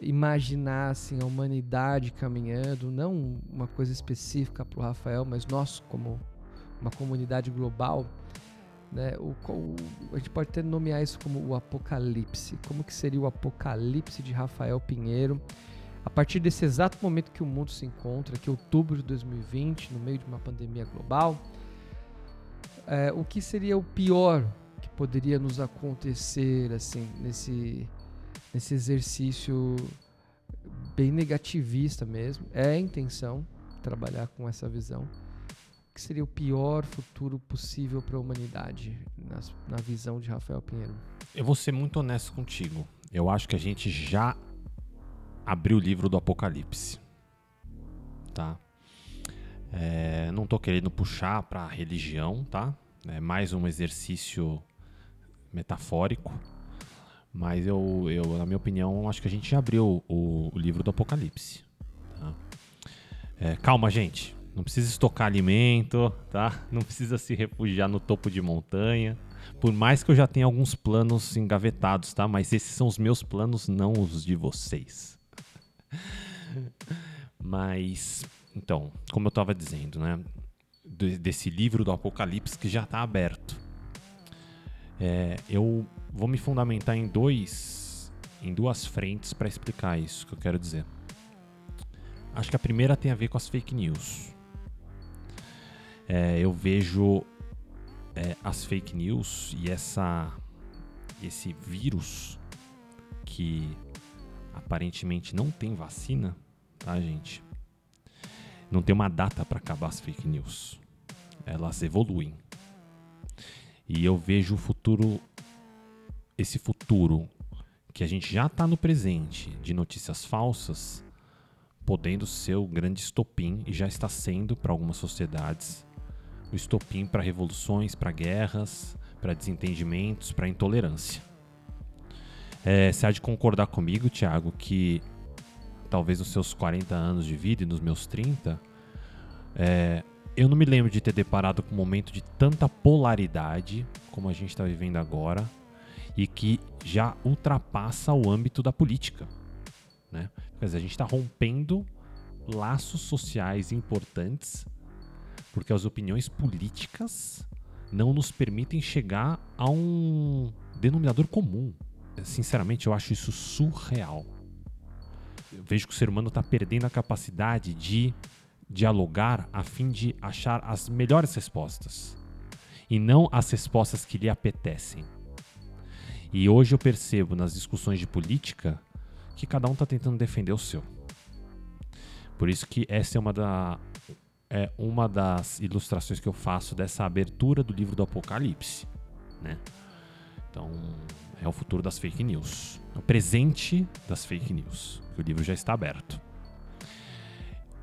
imaginar assim a humanidade caminhando, não uma coisa específica para o Rafael, mas nós como uma comunidade global, né? O, o, a gente pode até nomear isso como o apocalipse. Como que seria o apocalipse de Rafael Pinheiro? A partir desse exato momento que o mundo se encontra, que é outubro de 2020, no meio de uma pandemia global, é, o que seria o pior que poderia nos acontecer assim nesse nesse exercício bem negativista mesmo? É a intenção trabalhar com essa visão. O que seria o pior futuro possível para a humanidade na, na visão de Rafael Pinheiro? Eu vou ser muito honesto contigo. Eu acho que a gente já abrir o livro do Apocalipse. Tá? É, não estou querendo puxar para religião, tá? É mais um exercício metafórico. Mas eu, eu, na minha opinião, acho que a gente já abriu o, o livro do Apocalipse. Tá? É, calma, gente. Não precisa estocar alimento, tá? Não precisa se refugiar no topo de montanha. Por mais que eu já tenha alguns planos engavetados, tá? Mas esses são os meus planos, não os de vocês. Mas, então, como eu estava dizendo, né? Desse livro do Apocalipse que já está aberto. É, eu vou me fundamentar em dois, em duas frentes para explicar isso que eu quero dizer. Acho que a primeira tem a ver com as fake news. É, eu vejo é, as fake news e essa esse vírus que aparentemente não tem vacina, tá, gente? Não tem uma data para acabar as fake news. Elas evoluem. E eu vejo o futuro, esse futuro que a gente já está no presente de notícias falsas, podendo ser o grande estopim, e já está sendo para algumas sociedades, o estopim para revoluções, para guerras, para desentendimentos, para intolerância. É, você há de concordar comigo, Thiago, que talvez nos seus 40 anos de vida e nos meus 30, é, eu não me lembro de ter deparado com um momento de tanta polaridade como a gente está vivendo agora e que já ultrapassa o âmbito da política. Né? Quer dizer, a gente está rompendo laços sociais importantes porque as opiniões políticas não nos permitem chegar a um denominador comum sinceramente, eu acho isso surreal. Vejo que o ser humano está perdendo a capacidade de dialogar a fim de achar as melhores respostas e não as respostas que lhe apetecem. E hoje eu percebo nas discussões de política que cada um está tentando defender o seu. Por isso que essa é uma, da, é uma das ilustrações que eu faço dessa abertura do livro do Apocalipse. Né? Então, é o futuro das fake news. É o presente das fake news. O livro já está aberto.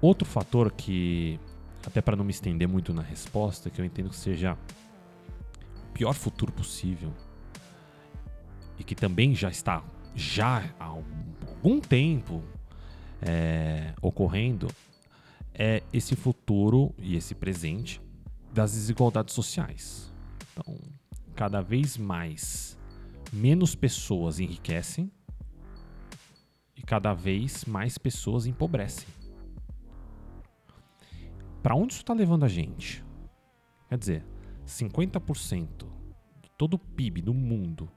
Outro fator que, até para não me estender muito na resposta, que eu entendo que seja o pior futuro possível e que também já está já há algum tempo é, ocorrendo é esse futuro e esse presente das desigualdades sociais. Então, cada vez mais, menos pessoas enriquecem e cada vez mais pessoas empobrecem. Para onde isso está levando a gente? Quer dizer, 50% de todo o PIB do mundo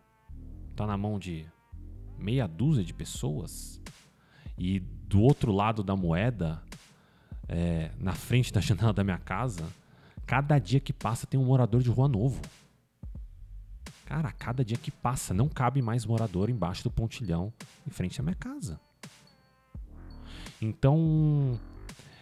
está na mão de meia dúzia de pessoas e do outro lado da moeda, é, na frente da janela da minha casa, cada dia que passa tem um morador de rua novo. Cara, cada dia que passa não cabe mais morador embaixo do pontilhão em frente à minha casa. Então,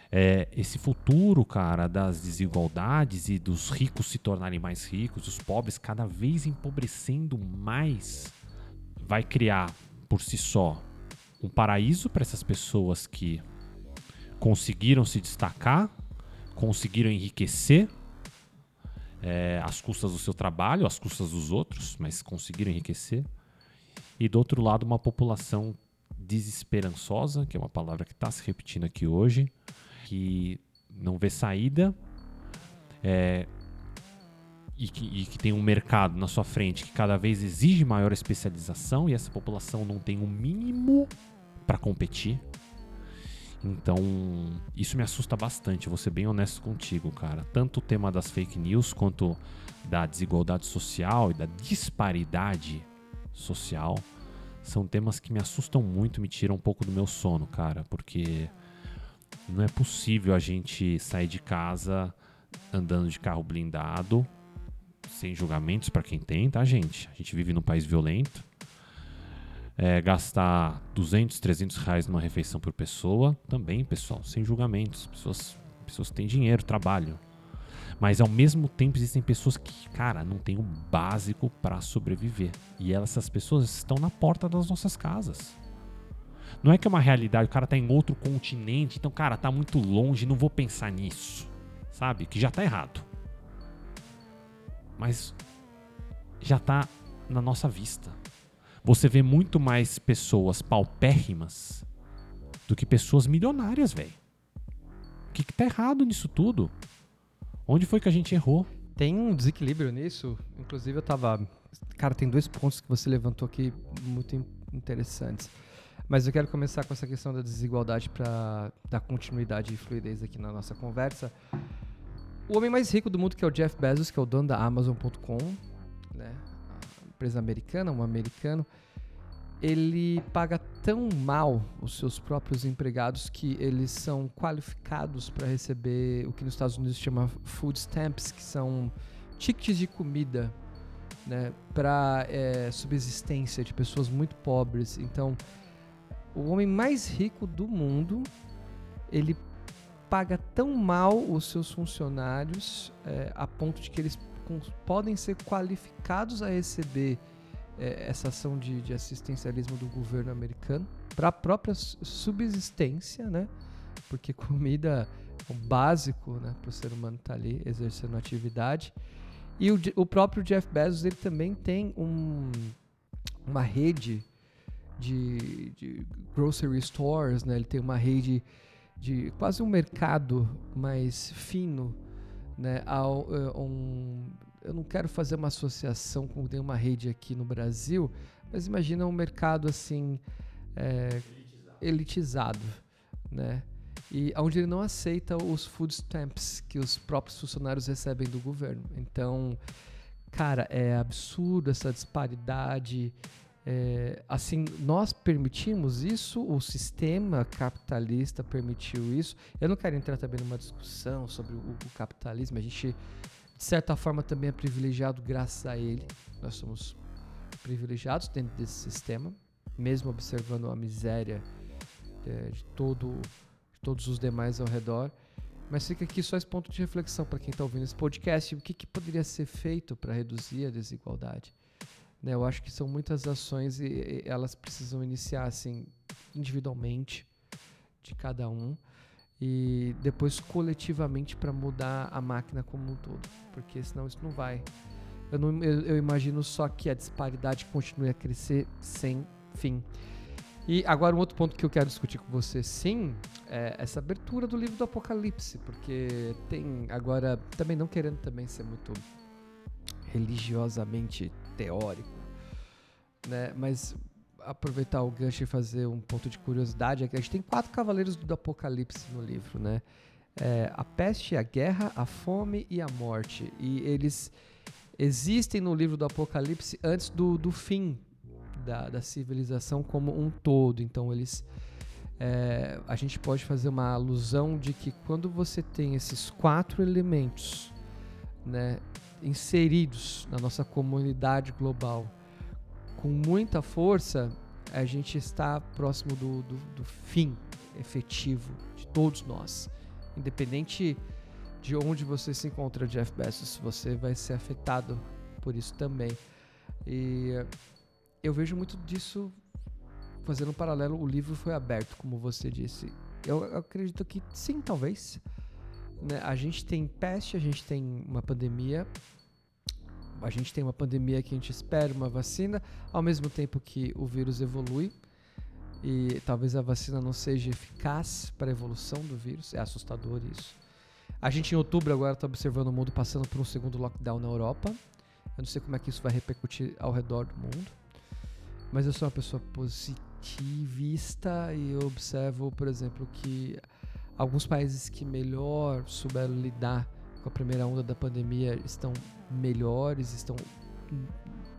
é, esse futuro, cara, das desigualdades e dos ricos se tornarem mais ricos, os pobres cada vez empobrecendo mais, vai criar por si só um paraíso para essas pessoas que conseguiram se destacar, conseguiram enriquecer é, às custas do seu trabalho, às custas dos outros, mas conseguiram enriquecer. E do outro lado, uma população desesperançosa, que é uma palavra que está se repetindo aqui hoje, que não vê saída é, e, que, e que tem um mercado na sua frente que cada vez exige maior especialização e essa população não tem o um mínimo para competir. Então, isso me assusta bastante, vou ser bem honesto contigo, cara. Tanto o tema das fake news quanto da desigualdade social e da disparidade social são temas que me assustam muito, me tiram um pouco do meu sono, cara, porque não é possível a gente sair de casa andando de carro blindado, sem julgamentos para quem tem, tá, gente? A gente vive num país violento. É, gastar 200, 300 reais numa refeição por pessoa, também, pessoal, sem julgamentos. Pessoas, pessoas têm dinheiro, trabalho. Mas ao mesmo tempo existem pessoas que, cara, não têm o básico para sobreviver. E essas pessoas estão na porta das nossas casas. Não é que é uma realidade, o cara tá em outro continente, então, cara, tá muito longe, não vou pensar nisso. Sabe? Que já tá errado. Mas já tá na nossa vista. Você vê muito mais pessoas paupérrimas do que pessoas milionárias, velho. O que, que tá errado nisso tudo? Onde foi que a gente errou? Tem um desequilíbrio nisso. Inclusive, eu tava. Cara, tem dois pontos que você levantou aqui muito interessantes. Mas eu quero começar com essa questão da desigualdade para dar continuidade e fluidez aqui na nossa conversa. O homem mais rico do mundo, que é o Jeff Bezos, que é o dono da Amazon.com, né? Empresa americana, um americano, ele paga tão mal os seus próprios empregados que eles são qualificados para receber o que nos Estados Unidos chama food stamps, que são tickets de comida né, para é, subsistência de pessoas muito pobres. Então, o homem mais rico do mundo, ele paga tão mal os seus funcionários é, a ponto de que eles podem ser qualificados a receber é, essa ação de, de, assistencialismo do governo americano para a própria subsistência, né? Porque comida é o básico, né, para o ser humano estar tá ali exercendo atividade. E o, o próprio Jeff Bezos ele também tem um, uma rede de, de grocery stores, né? Ele tem uma rede de quase um mercado mais fino, né? Ao, uh, um, eu não quero fazer uma associação com nenhuma rede aqui no Brasil, mas imagina um mercado assim é, elitizado. elitizado, né? E onde ele não aceita os food stamps que os próprios funcionários recebem do governo. Então, cara, é absurdo essa disparidade é, assim, nós permitimos isso, o sistema capitalista permitiu isso. Eu não quero entrar também numa discussão sobre o, o capitalismo, a gente, de certa forma, também é privilegiado graças a ele. Nós somos privilegiados dentro desse sistema, mesmo observando a miséria é, de, todo, de todos os demais ao redor. Mas fica aqui só esse ponto de reflexão para quem está ouvindo esse podcast: o que, que poderia ser feito para reduzir a desigualdade? Né? Eu acho que são muitas ações e, elas precisam iniciar assim individualmente de cada um e depois coletivamente para mudar a máquina como um todo, porque senão isso não vai. Eu, não, eu, eu, imagino só que a disparidade continue a crescer sem Enfim. E agora um outro ponto que eu quero discutir com você, sim, é essa abertura do livro do Apocalipse, porque tem agora também não querendo também ser muito religiosamente teórico, né? Mas aproveitar o gancho e fazer um ponto de curiosidade a gente tem quatro cavaleiros do Apocalipse no livro, né? É, a peste, a guerra, a fome e a morte. E eles existem no livro do Apocalipse antes do, do fim da, da civilização como um todo. Então eles é, a gente pode fazer uma alusão de que quando você tem esses quatro elementos né, inseridos na nossa comunidade global com muita força, a gente está próximo do, do, do fim efetivo de todos nós. Independente de onde você se encontra, Jeff Bezos, você vai ser afetado por isso também. E eu vejo muito disso fazendo um paralelo. O livro foi aberto, como você disse. Eu acredito que sim, talvez. Né? A gente tem peste, a gente tem uma pandemia. A gente tem uma pandemia que a gente espera uma vacina, ao mesmo tempo que o vírus evolui. E talvez a vacina não seja eficaz para a evolução do vírus. É assustador isso. A gente em outubro agora está observando o mundo passando por um segundo lockdown na Europa. Eu não sei como é que isso vai repercutir ao redor do mundo. Mas eu sou uma pessoa positivista e eu observo, por exemplo, que alguns países que melhor souberam lidar com a primeira onda da pandemia estão melhores, estão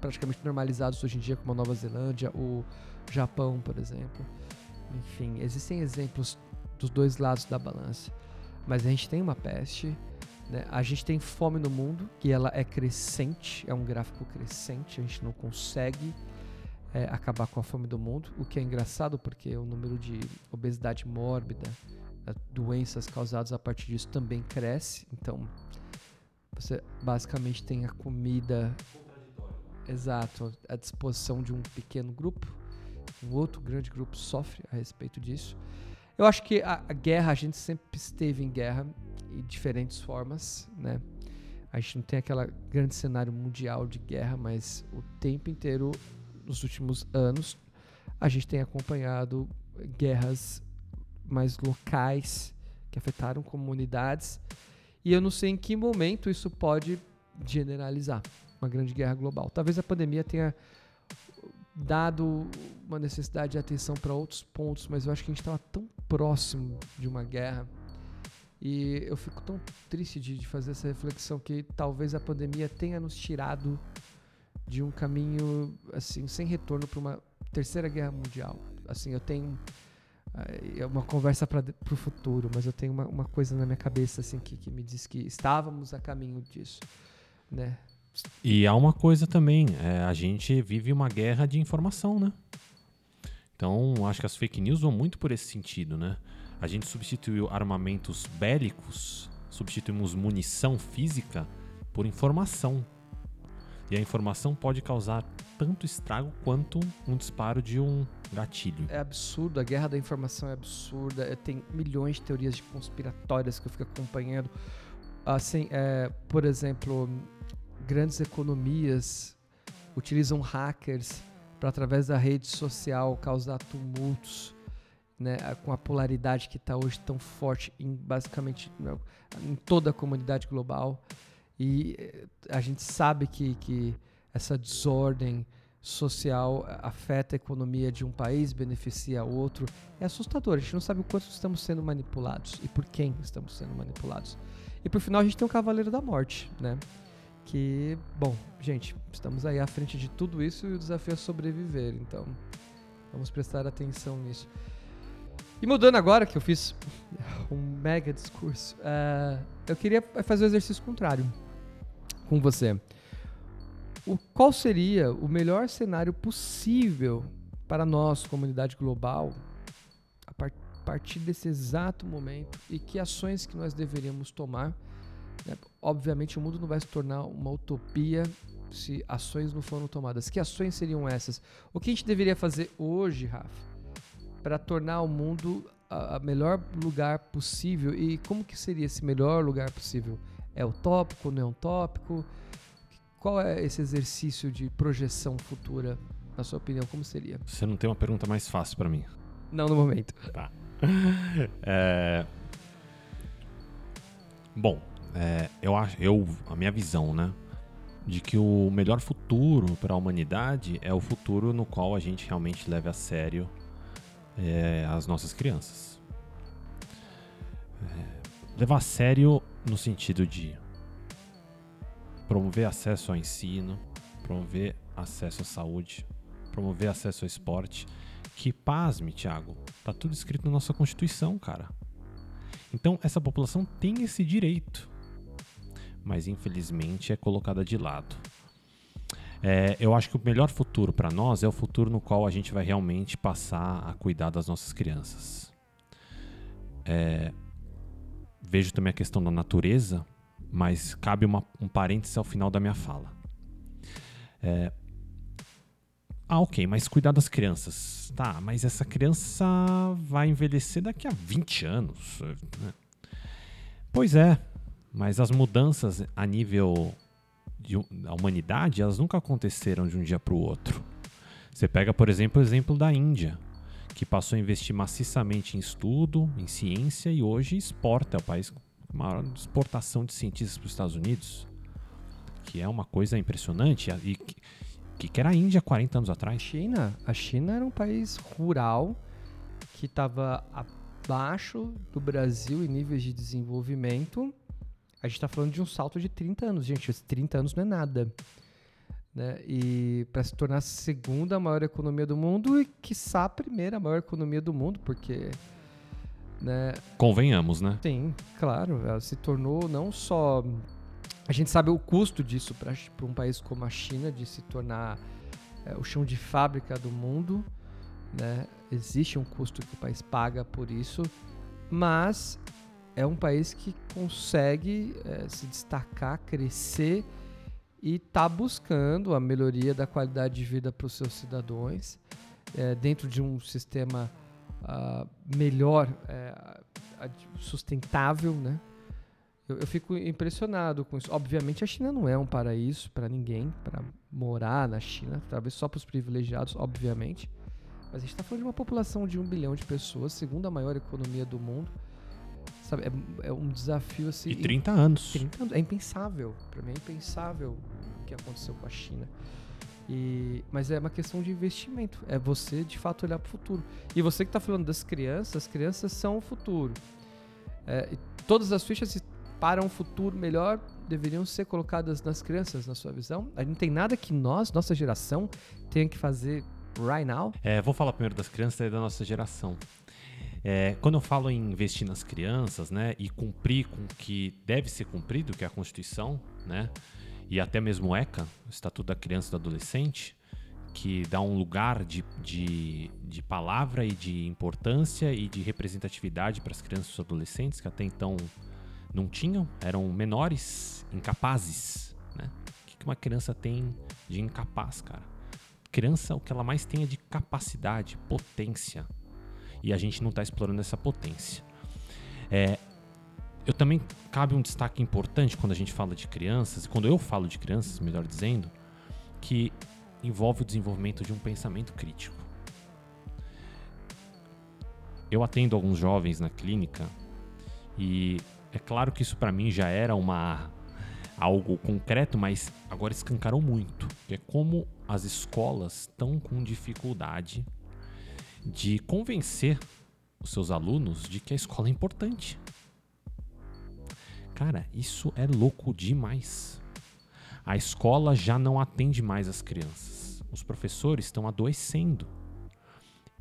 praticamente normalizados hoje em dia, como a Nova Zelândia, o Japão, por exemplo. Enfim, existem exemplos dos dois lados da balança. Mas a gente tem uma peste, né? a gente tem fome no mundo, que ela é crescente, é um gráfico crescente, a gente não consegue é, acabar com a fome do mundo, o que é engraçado porque o número de obesidade mórbida, doenças causadas a partir disso também cresce. Então, você basicamente tem a comida exato à disposição de um pequeno grupo, um outro grande grupo sofre a respeito disso. Eu acho que a, a guerra, a gente sempre esteve em guerra em diferentes formas, né? A gente não tem aquela grande cenário mundial de guerra, mas o tempo inteiro nos últimos anos, a gente tem acompanhado guerras mais locais que afetaram comunidades. E eu não sei em que momento isso pode generalizar uma grande guerra global. Talvez a pandemia tenha dado uma necessidade de atenção para outros pontos, mas eu acho que a gente estava tão próximo de uma guerra e eu fico tão triste de, de fazer essa reflexão que talvez a pandemia tenha nos tirado de um caminho assim sem retorno para uma terceira guerra mundial. Assim, eu tenho é uma conversa para o futuro, mas eu tenho uma, uma, coisa na minha cabeça assim que, que me diz que estávamos a caminho disso, né? E há uma coisa também, é, a gente vive uma guerra de informação, né? Então, acho que as fake news vão muito por esse sentido, né? A gente substituiu armamentos bélicos, substituímos munição física por informação. E a informação pode causar tanto estrago quanto um disparo de um gatilho. É absurdo, a guerra da informação é absurda. Tem milhões de teorias de conspiratórias que eu fico acompanhando. Assim, é, por exemplo, grandes economias utilizam hackers para através da rede social causar tumultos, né, com a polaridade que está hoje tão forte em basicamente em toda a comunidade global. E eh, a gente sabe que, que essa desordem social afeta a economia de um país, beneficia outro. É assustador. A gente não sabe o quanto estamos sendo manipulados e por quem estamos sendo manipulados. E por final a gente tem o Cavaleiro da Morte, né? Que, bom, gente, estamos aí à frente de tudo isso e o desafio é sobreviver. Então, vamos prestar atenção nisso. E mudando agora, que eu fiz um mega discurso, uh, eu queria fazer o exercício contrário com você. O, qual seria o melhor cenário possível para nós, comunidade global, a par partir desse exato momento e que ações que nós deveríamos tomar? Né? Obviamente, o mundo não vai se tornar uma utopia se ações não foram tomadas. Que ações seriam essas? O que a gente deveria fazer hoje, Rafa, para tornar o mundo a melhor lugar possível? E como que seria esse melhor lugar possível? É utópico, não é utópico? Qual é esse exercício de projeção futura Na sua opinião, como seria? Você não tem uma pergunta mais fácil para mim. Não no momento. Tá. É... Bom, é, eu acho, eu, a minha visão, né, de que o melhor futuro para a humanidade é o futuro no qual a gente realmente leve a sério é, as nossas crianças. É, levar a sério no sentido de promover acesso ao ensino, promover acesso à saúde, promover acesso ao esporte. Que pasme, Thiago, tá tudo escrito na nossa Constituição, cara. Então essa população tem esse direito, mas infelizmente é colocada de lado. É, eu acho que o melhor futuro para nós é o futuro no qual a gente vai realmente passar a cuidar das nossas crianças. É, vejo também a questão da natureza, mas cabe uma, um parênteses ao final da minha fala. É, ah, ok, mas cuidar das crianças. Tá, mas essa criança vai envelhecer daqui a 20 anos. Né? Pois é, mas as mudanças a nível da humanidade, elas nunca aconteceram de um dia para o outro. Você pega, por exemplo, o exemplo da Índia, que passou a investir maciçamente em estudo, em ciência e hoje exporta, é o país maior exportação de cientistas para os Estados Unidos, que é uma coisa impressionante. E que, que era a Índia 40 anos atrás? China. A China era um país rural que estava abaixo do Brasil em níveis de desenvolvimento. A gente está falando de um salto de 30 anos, gente. Esses 30 anos não é nada. Né? E para se tornar a segunda maior economia do mundo e, quiçá, a primeira maior economia do mundo, porque. Né? Convenhamos, né? Sim, claro. Ela se tornou não só a gente sabe o custo disso para um país como a China, de se tornar é, o chão de fábrica do mundo. Né? Existe um custo que o país paga por isso, mas é um país que consegue é, se destacar, crescer e está buscando a melhoria da qualidade de vida para os seus cidadãos é, dentro de um sistema uh, melhor, é, sustentável, né? Eu, eu, fico impressionado com isso. Obviamente, a China não é um paraíso para ninguém, para morar na China, talvez só para os privilegiados, obviamente. Mas a gente está falando de uma população de um bilhão de pessoas, segunda maior economia do mundo. Sabe, é, é um desafio assim. E 30 anos. 30 anos. É impensável. Para mim é impensável o que aconteceu com a China. E, mas é uma questão de investimento. É você de fato olhar para o futuro. E você que está falando das crianças, as crianças são o futuro. É, todas as fichas para um futuro melhor deveriam ser colocadas nas crianças, na sua visão? Não tem nada que nós, nossa geração, tenha que fazer right now? É, vou falar primeiro das crianças e da nossa geração. É, quando eu falo em investir nas crianças, né, e cumprir com o que deve ser cumprido, que é a Constituição, né, e até mesmo o ECA, o Estatuto da Criança e do Adolescente, que dá um lugar de, de, de palavra e de importância e de representatividade para as crianças e os adolescentes, que até então não tinham, eram menores, incapazes. Né? O que uma criança tem de incapaz, cara? Criança, o que ela mais tem é de capacidade, potência. E a gente não está explorando essa potência. É, eu também cabe um destaque importante quando a gente fala de crianças, quando eu falo de crianças, melhor dizendo, que envolve o desenvolvimento de um pensamento crítico. Eu atendo alguns jovens na clínica e é claro que isso para mim já era uma algo concreto, mas agora escancarou muito, que é como as escolas estão com dificuldade de convencer os seus alunos de que a escola é importante. Cara, isso é louco demais. A escola já não atende mais as crianças. Os professores estão adoecendo.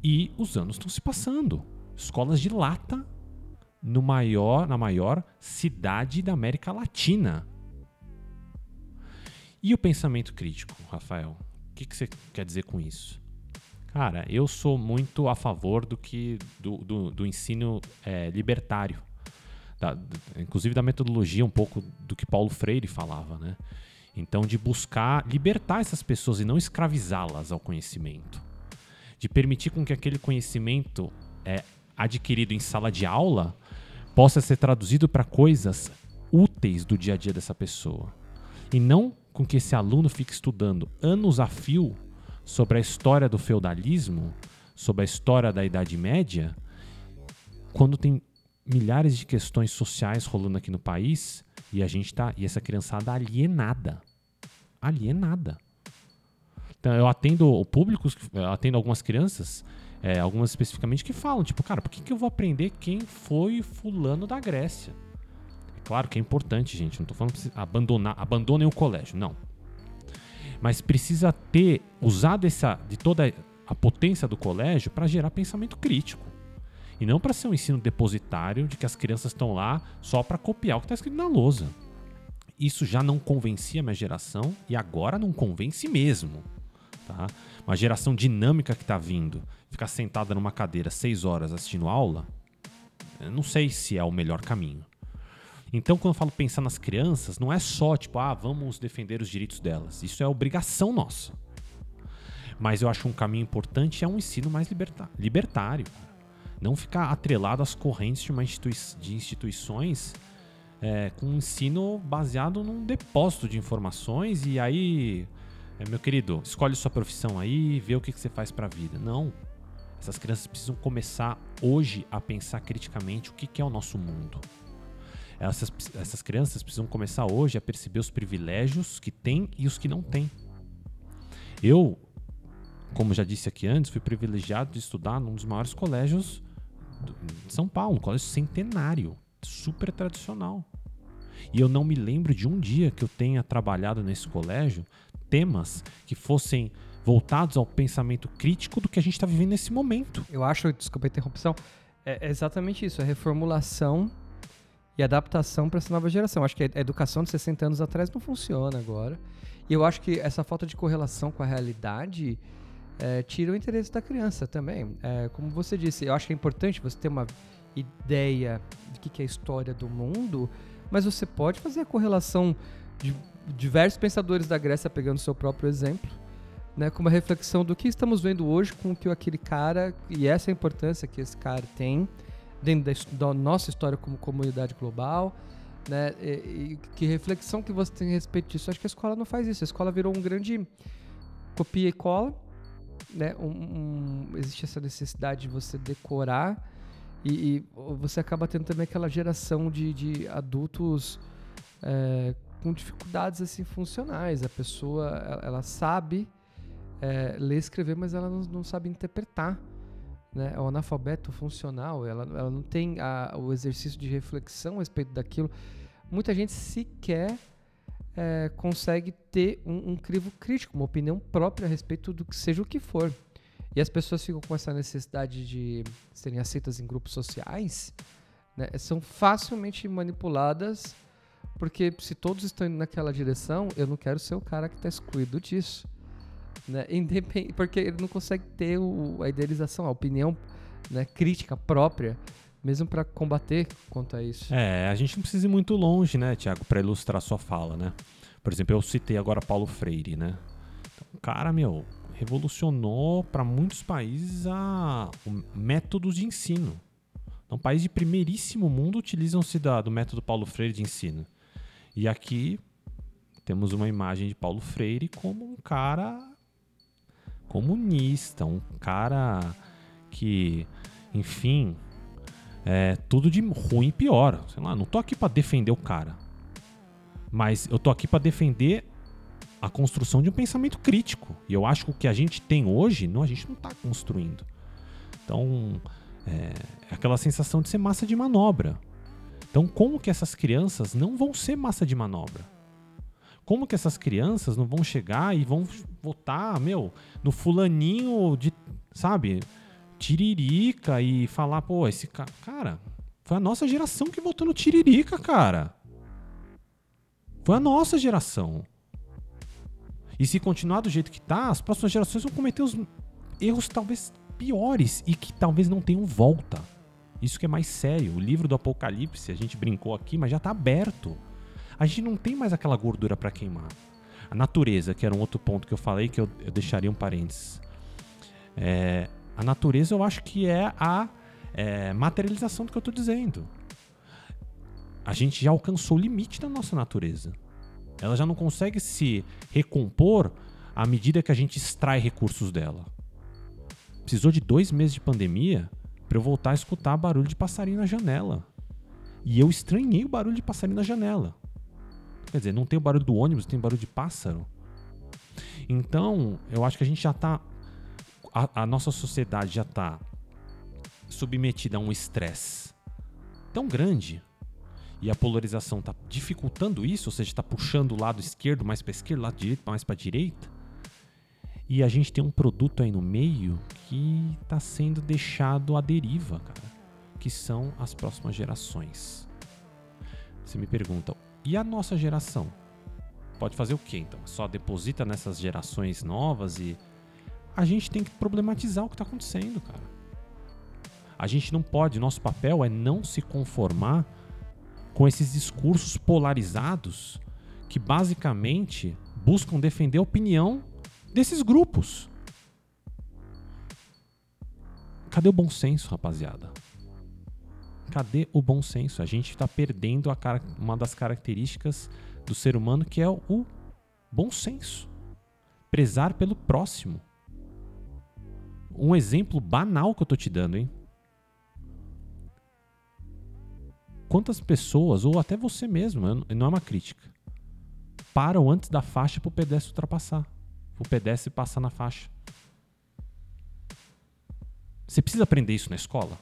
E os anos estão se passando. Escolas de lata no maior, na maior cidade da América Latina. E o pensamento crítico, Rafael? O que, que você quer dizer com isso? Cara, eu sou muito a favor do que do, do, do ensino é, libertário, da, inclusive da metodologia um pouco do que Paulo Freire falava, né? Então, de buscar libertar essas pessoas e não escravizá-las ao conhecimento, de permitir com que aquele conhecimento é adquirido em sala de aula possa ser traduzido para coisas úteis do dia a dia dessa pessoa. E não com que esse aluno fique estudando anos a fio sobre a história do feudalismo, sobre a história da Idade Média, quando tem milhares de questões sociais rolando aqui no país e a gente tá e essa criançada alienada, alienada. Então eu atendo o público, atendo algumas crianças, é, algumas especificamente que falam tipo, cara, por que, que eu vou aprender quem foi fulano da Grécia? É claro que é importante, gente. Não tô falando pra abandonar, abandonem o colégio, não. Mas precisa ter usado essa de toda a potência do colégio para gerar pensamento crítico. E não para ser um ensino depositário de que as crianças estão lá só para copiar o que está escrito na lousa. Isso já não convencia a minha geração e agora não convence mesmo. Tá? Uma geração dinâmica que está vindo, ficar sentada numa cadeira seis horas assistindo aula, não sei se é o melhor caminho. Então, quando eu falo pensar nas crianças, não é só tipo, ah, vamos defender os direitos delas. Isso é obrigação nossa. Mas eu acho um caminho importante é um ensino mais libertário. Não ficar atrelado às correntes de, institui de instituições é, com um ensino baseado num depósito de informações e aí, é, meu querido, escolhe sua profissão aí, vê o que, que você faz para a vida. Não. Essas crianças precisam começar hoje a pensar criticamente o que, que é o nosso mundo. Essas, essas crianças precisam começar hoje a perceber os privilégios que têm e os que não têm. Eu como já disse aqui antes, fui privilegiado de estudar num dos maiores colégios São Paulo, um colégio centenário, super tradicional. E eu não me lembro de um dia que eu tenha trabalhado nesse colégio temas que fossem voltados ao pensamento crítico do que a gente está vivendo nesse momento. Eu acho, desculpa a interrupção, é exatamente isso, a reformulação e adaptação para essa nova geração. Acho que a educação de 60 anos atrás não funciona agora. E eu acho que essa falta de correlação com a realidade é, tira o interesse da criança também. É, como você disse, eu acho que é importante você ter uma ideia de que, que é a história do mundo, mas você pode fazer a correlação de diversos pensadores da Grécia pegando seu próprio exemplo, né, com uma reflexão do que estamos vendo hoje com o que aquele cara e essa é importância que esse cara tem dentro da, da nossa história como comunidade global, né, e, e, que reflexão que você tem a respeito disso? Acho que a escola não faz isso. A escola virou um grande copia e cola né, um, um, existe essa necessidade de você decorar e, e, você acaba tendo também aquela geração de, de adultos é, com dificuldades assim funcionais. A pessoa ela, ela sabe é, ler e escrever, mas ela não, não sabe interpretar. Né? É analfabeto funcional, ela, ela não tem a, o exercício de reflexão a respeito daquilo. Muita gente sequer é, consegue ter um, um, crivo crítico, uma opinião própria a respeito do que seja o que for. E as pessoas ficam com essa necessidade de serem aceitas em grupos sociais, né, são facilmente manipuladas, porque se todos estão indo naquela direção, eu não quero ser o cara que está excluído disso. Né? Independ... Porque ele não consegue ter o, a idealização, a opinião né, crítica própria mesmo para combater contra isso. É, a gente não precisa ir muito longe, né, Tiago, para ilustrar sua fala, né? Por exemplo, eu citei agora Paulo Freire, né? O cara, meu, revolucionou para muitos países a, métodos de ensino. Então, países de primeiríssimo mundo utilizam-se do método Paulo Freire de ensino. E aqui temos uma imagem de Paulo Freire como um cara comunista, um cara que, enfim, é, tudo de ruim e pior. Sei lá, não tô aqui para defender o cara. Mas eu tô aqui para defender a construção de um pensamento crítico. E eu acho que o que a gente tem hoje, não, a gente não está construindo. Então, é, é aquela sensação de ser massa de manobra. Então, como que essas crianças não vão ser massa de manobra? Como que essas crianças não vão chegar e vão votar, meu, no fulaninho de, sabe? Tiririca e falar, pô, esse cara. Cara, foi a nossa geração que votou no Tiririca, cara. Foi a nossa geração. E se continuar do jeito que tá, as próximas gerações vão cometer os erros talvez piores e que talvez não tenham volta. Isso que é mais sério. O livro do Apocalipse, a gente brincou aqui, mas já tá aberto. A gente não tem mais aquela gordura para queimar. A natureza, que era um outro ponto que eu falei, que eu, eu deixaria um parênteses. É, a natureza eu acho que é a é, materialização do que eu estou dizendo. A gente já alcançou o limite da nossa natureza. Ela já não consegue se recompor à medida que a gente extrai recursos dela. Precisou de dois meses de pandemia para eu voltar a escutar barulho de passarinho na janela. E eu estranhei o barulho de passarinho na janela. Quer dizer, não tem o barulho do ônibus, tem barulho de pássaro. Então, eu acho que a gente já está. A, a, nossa sociedade já está submetida a um estresse tão grande e a polarização está dificultando isso, ou seja, está puxando o lado esquerdo mais para esquerda, lado direito mais para direita. E a gente tem um produto aí no meio que está sendo deixado à deriva, cara, que são as próximas gerações. Você me pergunta, e a nossa geração? Pode fazer o quê então? Só deposita nessas gerações novas e a gente tem que problematizar o que está acontecendo, cara. A gente não pode, nosso papel é não se conformar com esses discursos polarizados que basicamente buscam defender a opinião desses grupos. Cadê o bom senso, rapaziada? Cadê o bom senso? A gente está perdendo uma das características do ser humano que é o bom senso. Prezar pelo próximo. Um exemplo banal que eu tô te dando, hein? Quantas pessoas, ou até você mesmo, não é uma crítica, param antes da faixa para o pedestre ultrapassar, o pedestre passar na faixa? Você precisa aprender isso na escola?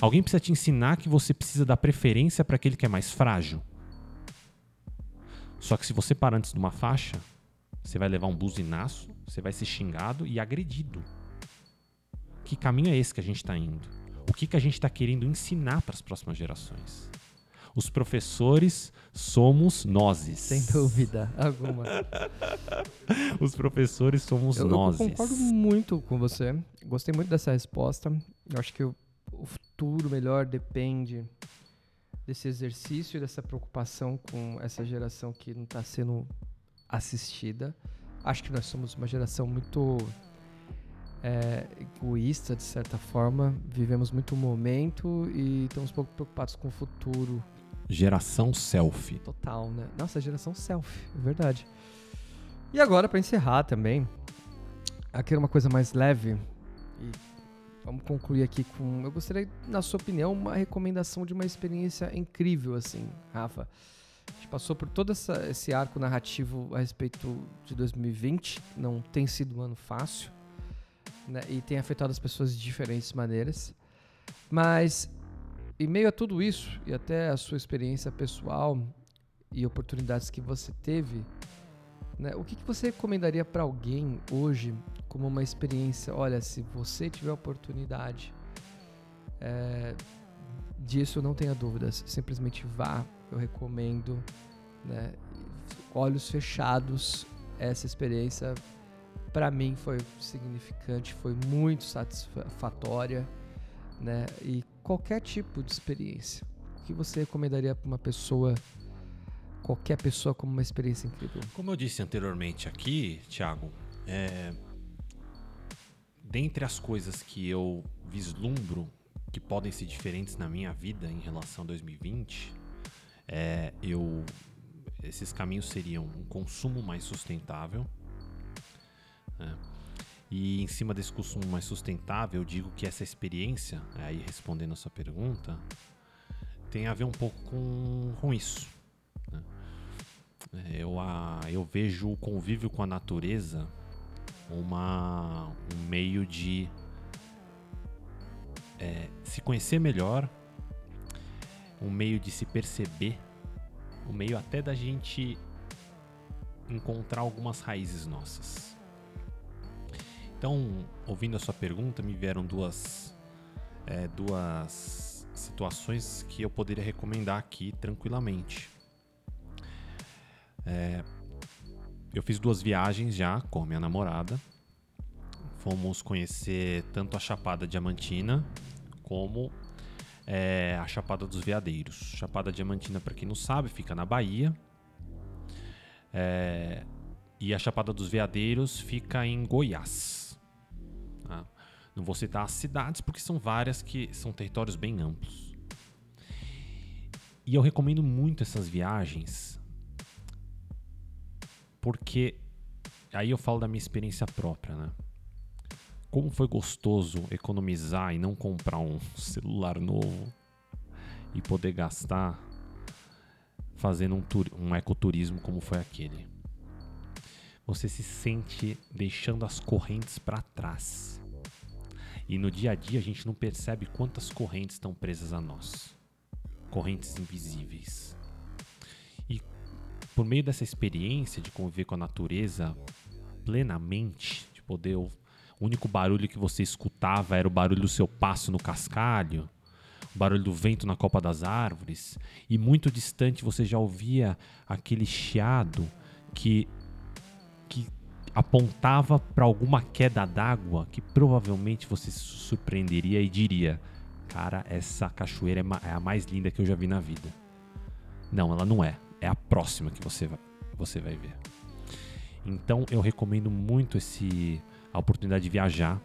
Alguém precisa te ensinar que você precisa dar preferência para aquele que é mais frágil. Só que se você parar antes de uma faixa, você vai levar um buzinaço, você vai ser xingado e agredido. Que caminho é esse que a gente está indo? O que, que a gente está querendo ensinar para as próximas gerações? Os professores somos nozes. Sem dúvida alguma. Os professores somos eu, nozes. Eu concordo muito com você. Gostei muito dessa resposta. Eu acho que o o futuro melhor depende desse exercício e dessa preocupação com essa geração que não está sendo assistida. Acho que nós somos uma geração muito é, egoísta, de certa forma. Vivemos muito o momento e estamos pouco preocupados com o futuro. Geração selfie. Total, né? Nossa, geração selfie, é verdade. E agora, para encerrar também, aqui era uma coisa mais leve e Vamos concluir aqui com. Eu gostaria, na sua opinião, uma recomendação de uma experiência incrível, assim, Rafa. A gente passou por todo essa, esse arco narrativo a respeito de 2020. Não tem sido um ano fácil. Né, e tem afetado as pessoas de diferentes maneiras. Mas, em meio a tudo isso, e até a sua experiência pessoal e oportunidades que você teve, né, o que, que você recomendaria para alguém hoje como uma experiência. Olha, se você tiver oportunidade é, disso, não tenha dúvidas. Simplesmente vá, eu recomendo. Né? Olhos fechados, essa experiência para mim foi significante, foi muito satisfatória, né? E qualquer tipo de experiência, o que você recomendaria para uma pessoa, qualquer pessoa como uma experiência incrível? Como eu disse anteriormente aqui, Thiago, é, dentre as coisas que eu vislumbro que podem ser diferentes na minha vida em relação a 2020, é, eu, esses caminhos seriam um consumo mais sustentável. Né? E em cima desse consumo mais sustentável, eu digo que essa experiência, aí respondendo a sua pergunta, tem a ver um pouco com, com isso. Né? É, eu, a, eu vejo o convívio com a natureza uma, um meio de é, se conhecer melhor, um meio de se perceber, um meio até da gente encontrar algumas raízes nossas. Então, ouvindo a sua pergunta, me vieram duas, é, duas situações que eu poderia recomendar aqui tranquilamente. É, eu fiz duas viagens já com minha namorada. Fomos conhecer tanto a Chapada Diamantina como é, a Chapada dos Veadeiros. Chapada Diamantina, para quem não sabe, fica na Bahia. É, e a Chapada dos Veadeiros fica em Goiás. Não vou citar as cidades porque são várias que são territórios bem amplos. E eu recomendo muito essas viagens porque aí eu falo da minha experiência própria, né? Como foi gostoso economizar e não comprar um celular novo e poder gastar fazendo um, um ecoturismo como foi aquele. Você se sente deixando as correntes para trás. E no dia a dia a gente não percebe quantas correntes estão presas a nós correntes invisíveis. E por meio dessa experiência de conviver com a natureza plenamente, de poder o único barulho que você escutava era o barulho do seu passo no cascalho, o barulho do vento na copa das árvores, e muito distante você já ouvia aquele chiado que que apontava para alguma queda d'água que provavelmente você se surpreenderia e diria: Cara, essa cachoeira é, é a mais linda que eu já vi na vida. Não, ela não é. É a próxima que você vai, você vai ver. Então eu recomendo muito esse a oportunidade de viajar.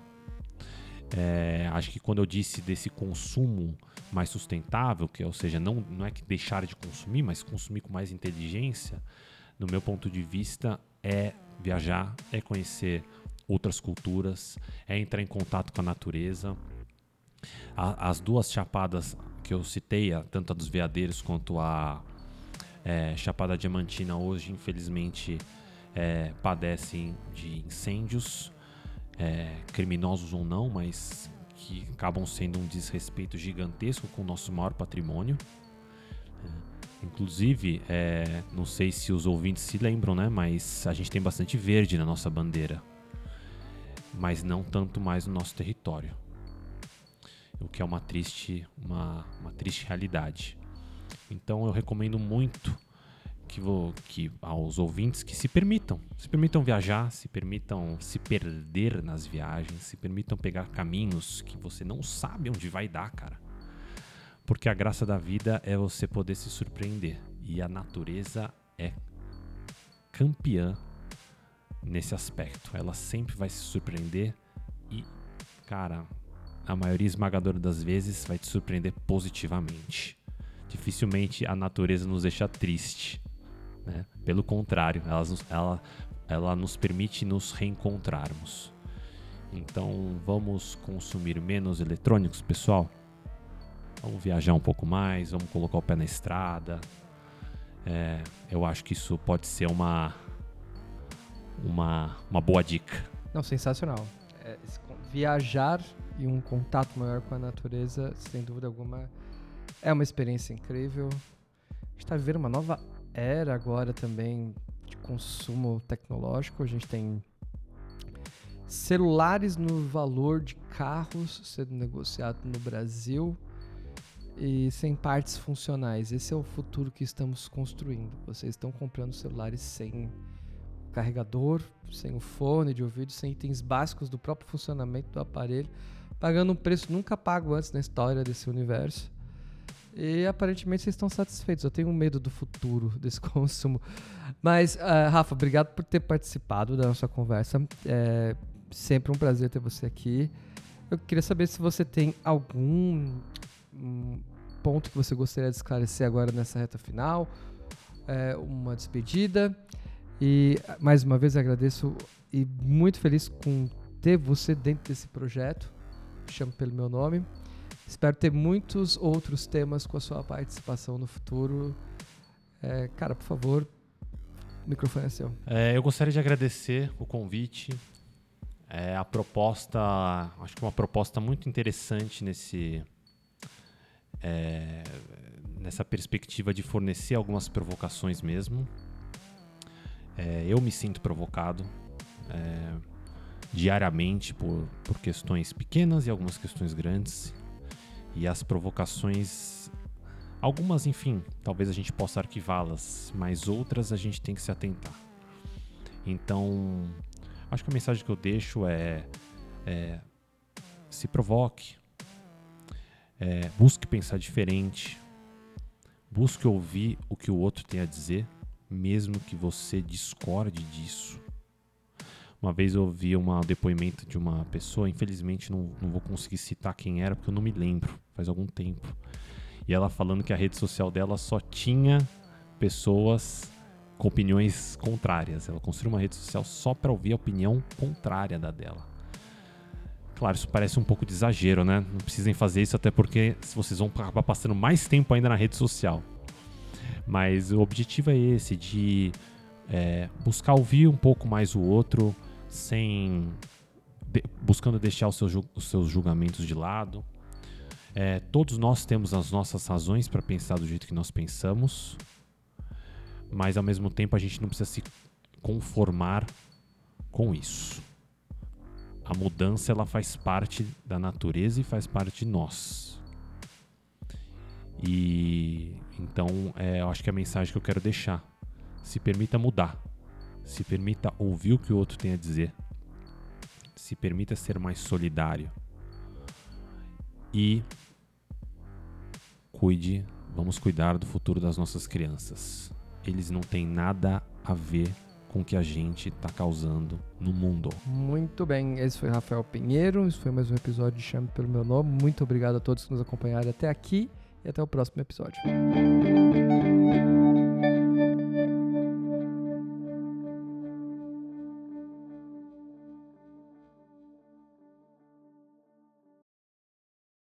É, acho que quando eu disse desse consumo mais sustentável, que ou seja, não, não é que deixar de consumir, mas consumir com mais inteligência, no meu ponto de vista, é viajar, é conhecer outras culturas, é entrar em contato com a natureza, a, as duas chapadas que eu citei, tanto a dos veadeiros quanto a é, Chapada Diamantina, hoje, infelizmente, é, padecem de incêndios, é, criminosos ou não, mas que acabam sendo um desrespeito gigantesco com o nosso maior patrimônio. Inclusive, é, não sei se os ouvintes se lembram, né? Mas a gente tem bastante verde na nossa bandeira, mas não tanto mais no nosso território o que é uma triste, uma, uma triste realidade. Então eu recomendo muito que, vou, que aos ouvintes que se permitam, se permitam viajar, se permitam se perder nas viagens, se permitam pegar caminhos que você não sabe onde vai dar, cara. Porque a graça da vida é você poder se surpreender e a natureza é campeã nesse aspecto. Ela sempre vai se surpreender e, cara, a maioria esmagadora das vezes vai te surpreender positivamente. Dificilmente a natureza nos deixa triste. Né? Pelo contrário, ela, ela, ela nos permite nos reencontrarmos. Então vamos consumir menos eletrônicos, pessoal? Vamos viajar um pouco mais, vamos colocar o pé na estrada. É, eu acho que isso pode ser uma, uma, uma boa dica. Não, sensacional. É, viajar e um contato maior com a natureza, sem dúvida alguma, é uma experiência incrível. A gente está vivendo uma nova era agora também de consumo tecnológico. A gente tem celulares no valor de carros sendo negociado no Brasil e sem partes funcionais. Esse é o futuro que estamos construindo. Vocês estão comprando celulares sem carregador, sem o fone de ouvido, sem itens básicos do próprio funcionamento do aparelho pagando um preço nunca pago antes na história desse universo. E aparentemente vocês estão satisfeitos. Eu tenho medo do futuro desse consumo. Mas, uh, Rafa, obrigado por ter participado da nossa conversa. É sempre um prazer ter você aqui. Eu queria saber se você tem algum um ponto que você gostaria de esclarecer agora nessa reta final, é, uma despedida. E mais uma vez agradeço e muito feliz com ter você dentro desse projeto chamo pelo meu nome. Espero ter muitos outros temas com a sua participação no futuro. É, cara, por favor, o microfone é seu. É, eu gostaria de agradecer o convite. É, a proposta, acho que uma proposta muito interessante nesse, é, nessa perspectiva de fornecer algumas provocações mesmo. É, eu me sinto provocado. É, diariamente por, por questões pequenas e algumas questões grandes. E as provocações, algumas, enfim, talvez a gente possa arquivá-las, mas outras a gente tem que se atentar. Então, acho que a mensagem que eu deixo é, é se provoque, é, busque pensar diferente, busque ouvir o que o outro tem a dizer, mesmo que você discorde disso. Uma vez eu ouvi um depoimento de uma pessoa, infelizmente não, não vou conseguir citar quem era, porque eu não me lembro, faz algum tempo. E ela falando que a rede social dela só tinha pessoas com opiniões contrárias. Ela construiu uma rede social só para ouvir a opinião contrária da dela. Claro, isso parece um pouco de exagero, né? Não precisem fazer isso, até porque vocês vão acabar passando mais tempo ainda na rede social. Mas o objetivo é esse, de é, buscar ouvir um pouco mais o outro, sem de, buscando deixar os seus, os seus julgamentos de lado. É, todos nós temos as nossas razões para pensar do jeito que nós pensamos, mas ao mesmo tempo a gente não precisa se conformar com isso a mudança ela faz parte da natureza e faz parte de nós. E então é, eu acho que é a mensagem que eu quero deixar. Se permita mudar. Se permita ouvir o que o outro tem a dizer. Se permita ser mais solidário. E cuide, vamos cuidar do futuro das nossas crianças. Eles não têm nada a ver com o que a gente está causando no mundo. Muito bem, esse foi Rafael Pinheiro, esse foi mais um episódio de Chame pelo Meu Nome. Muito obrigado a todos que nos acompanharam até aqui e até o próximo episódio.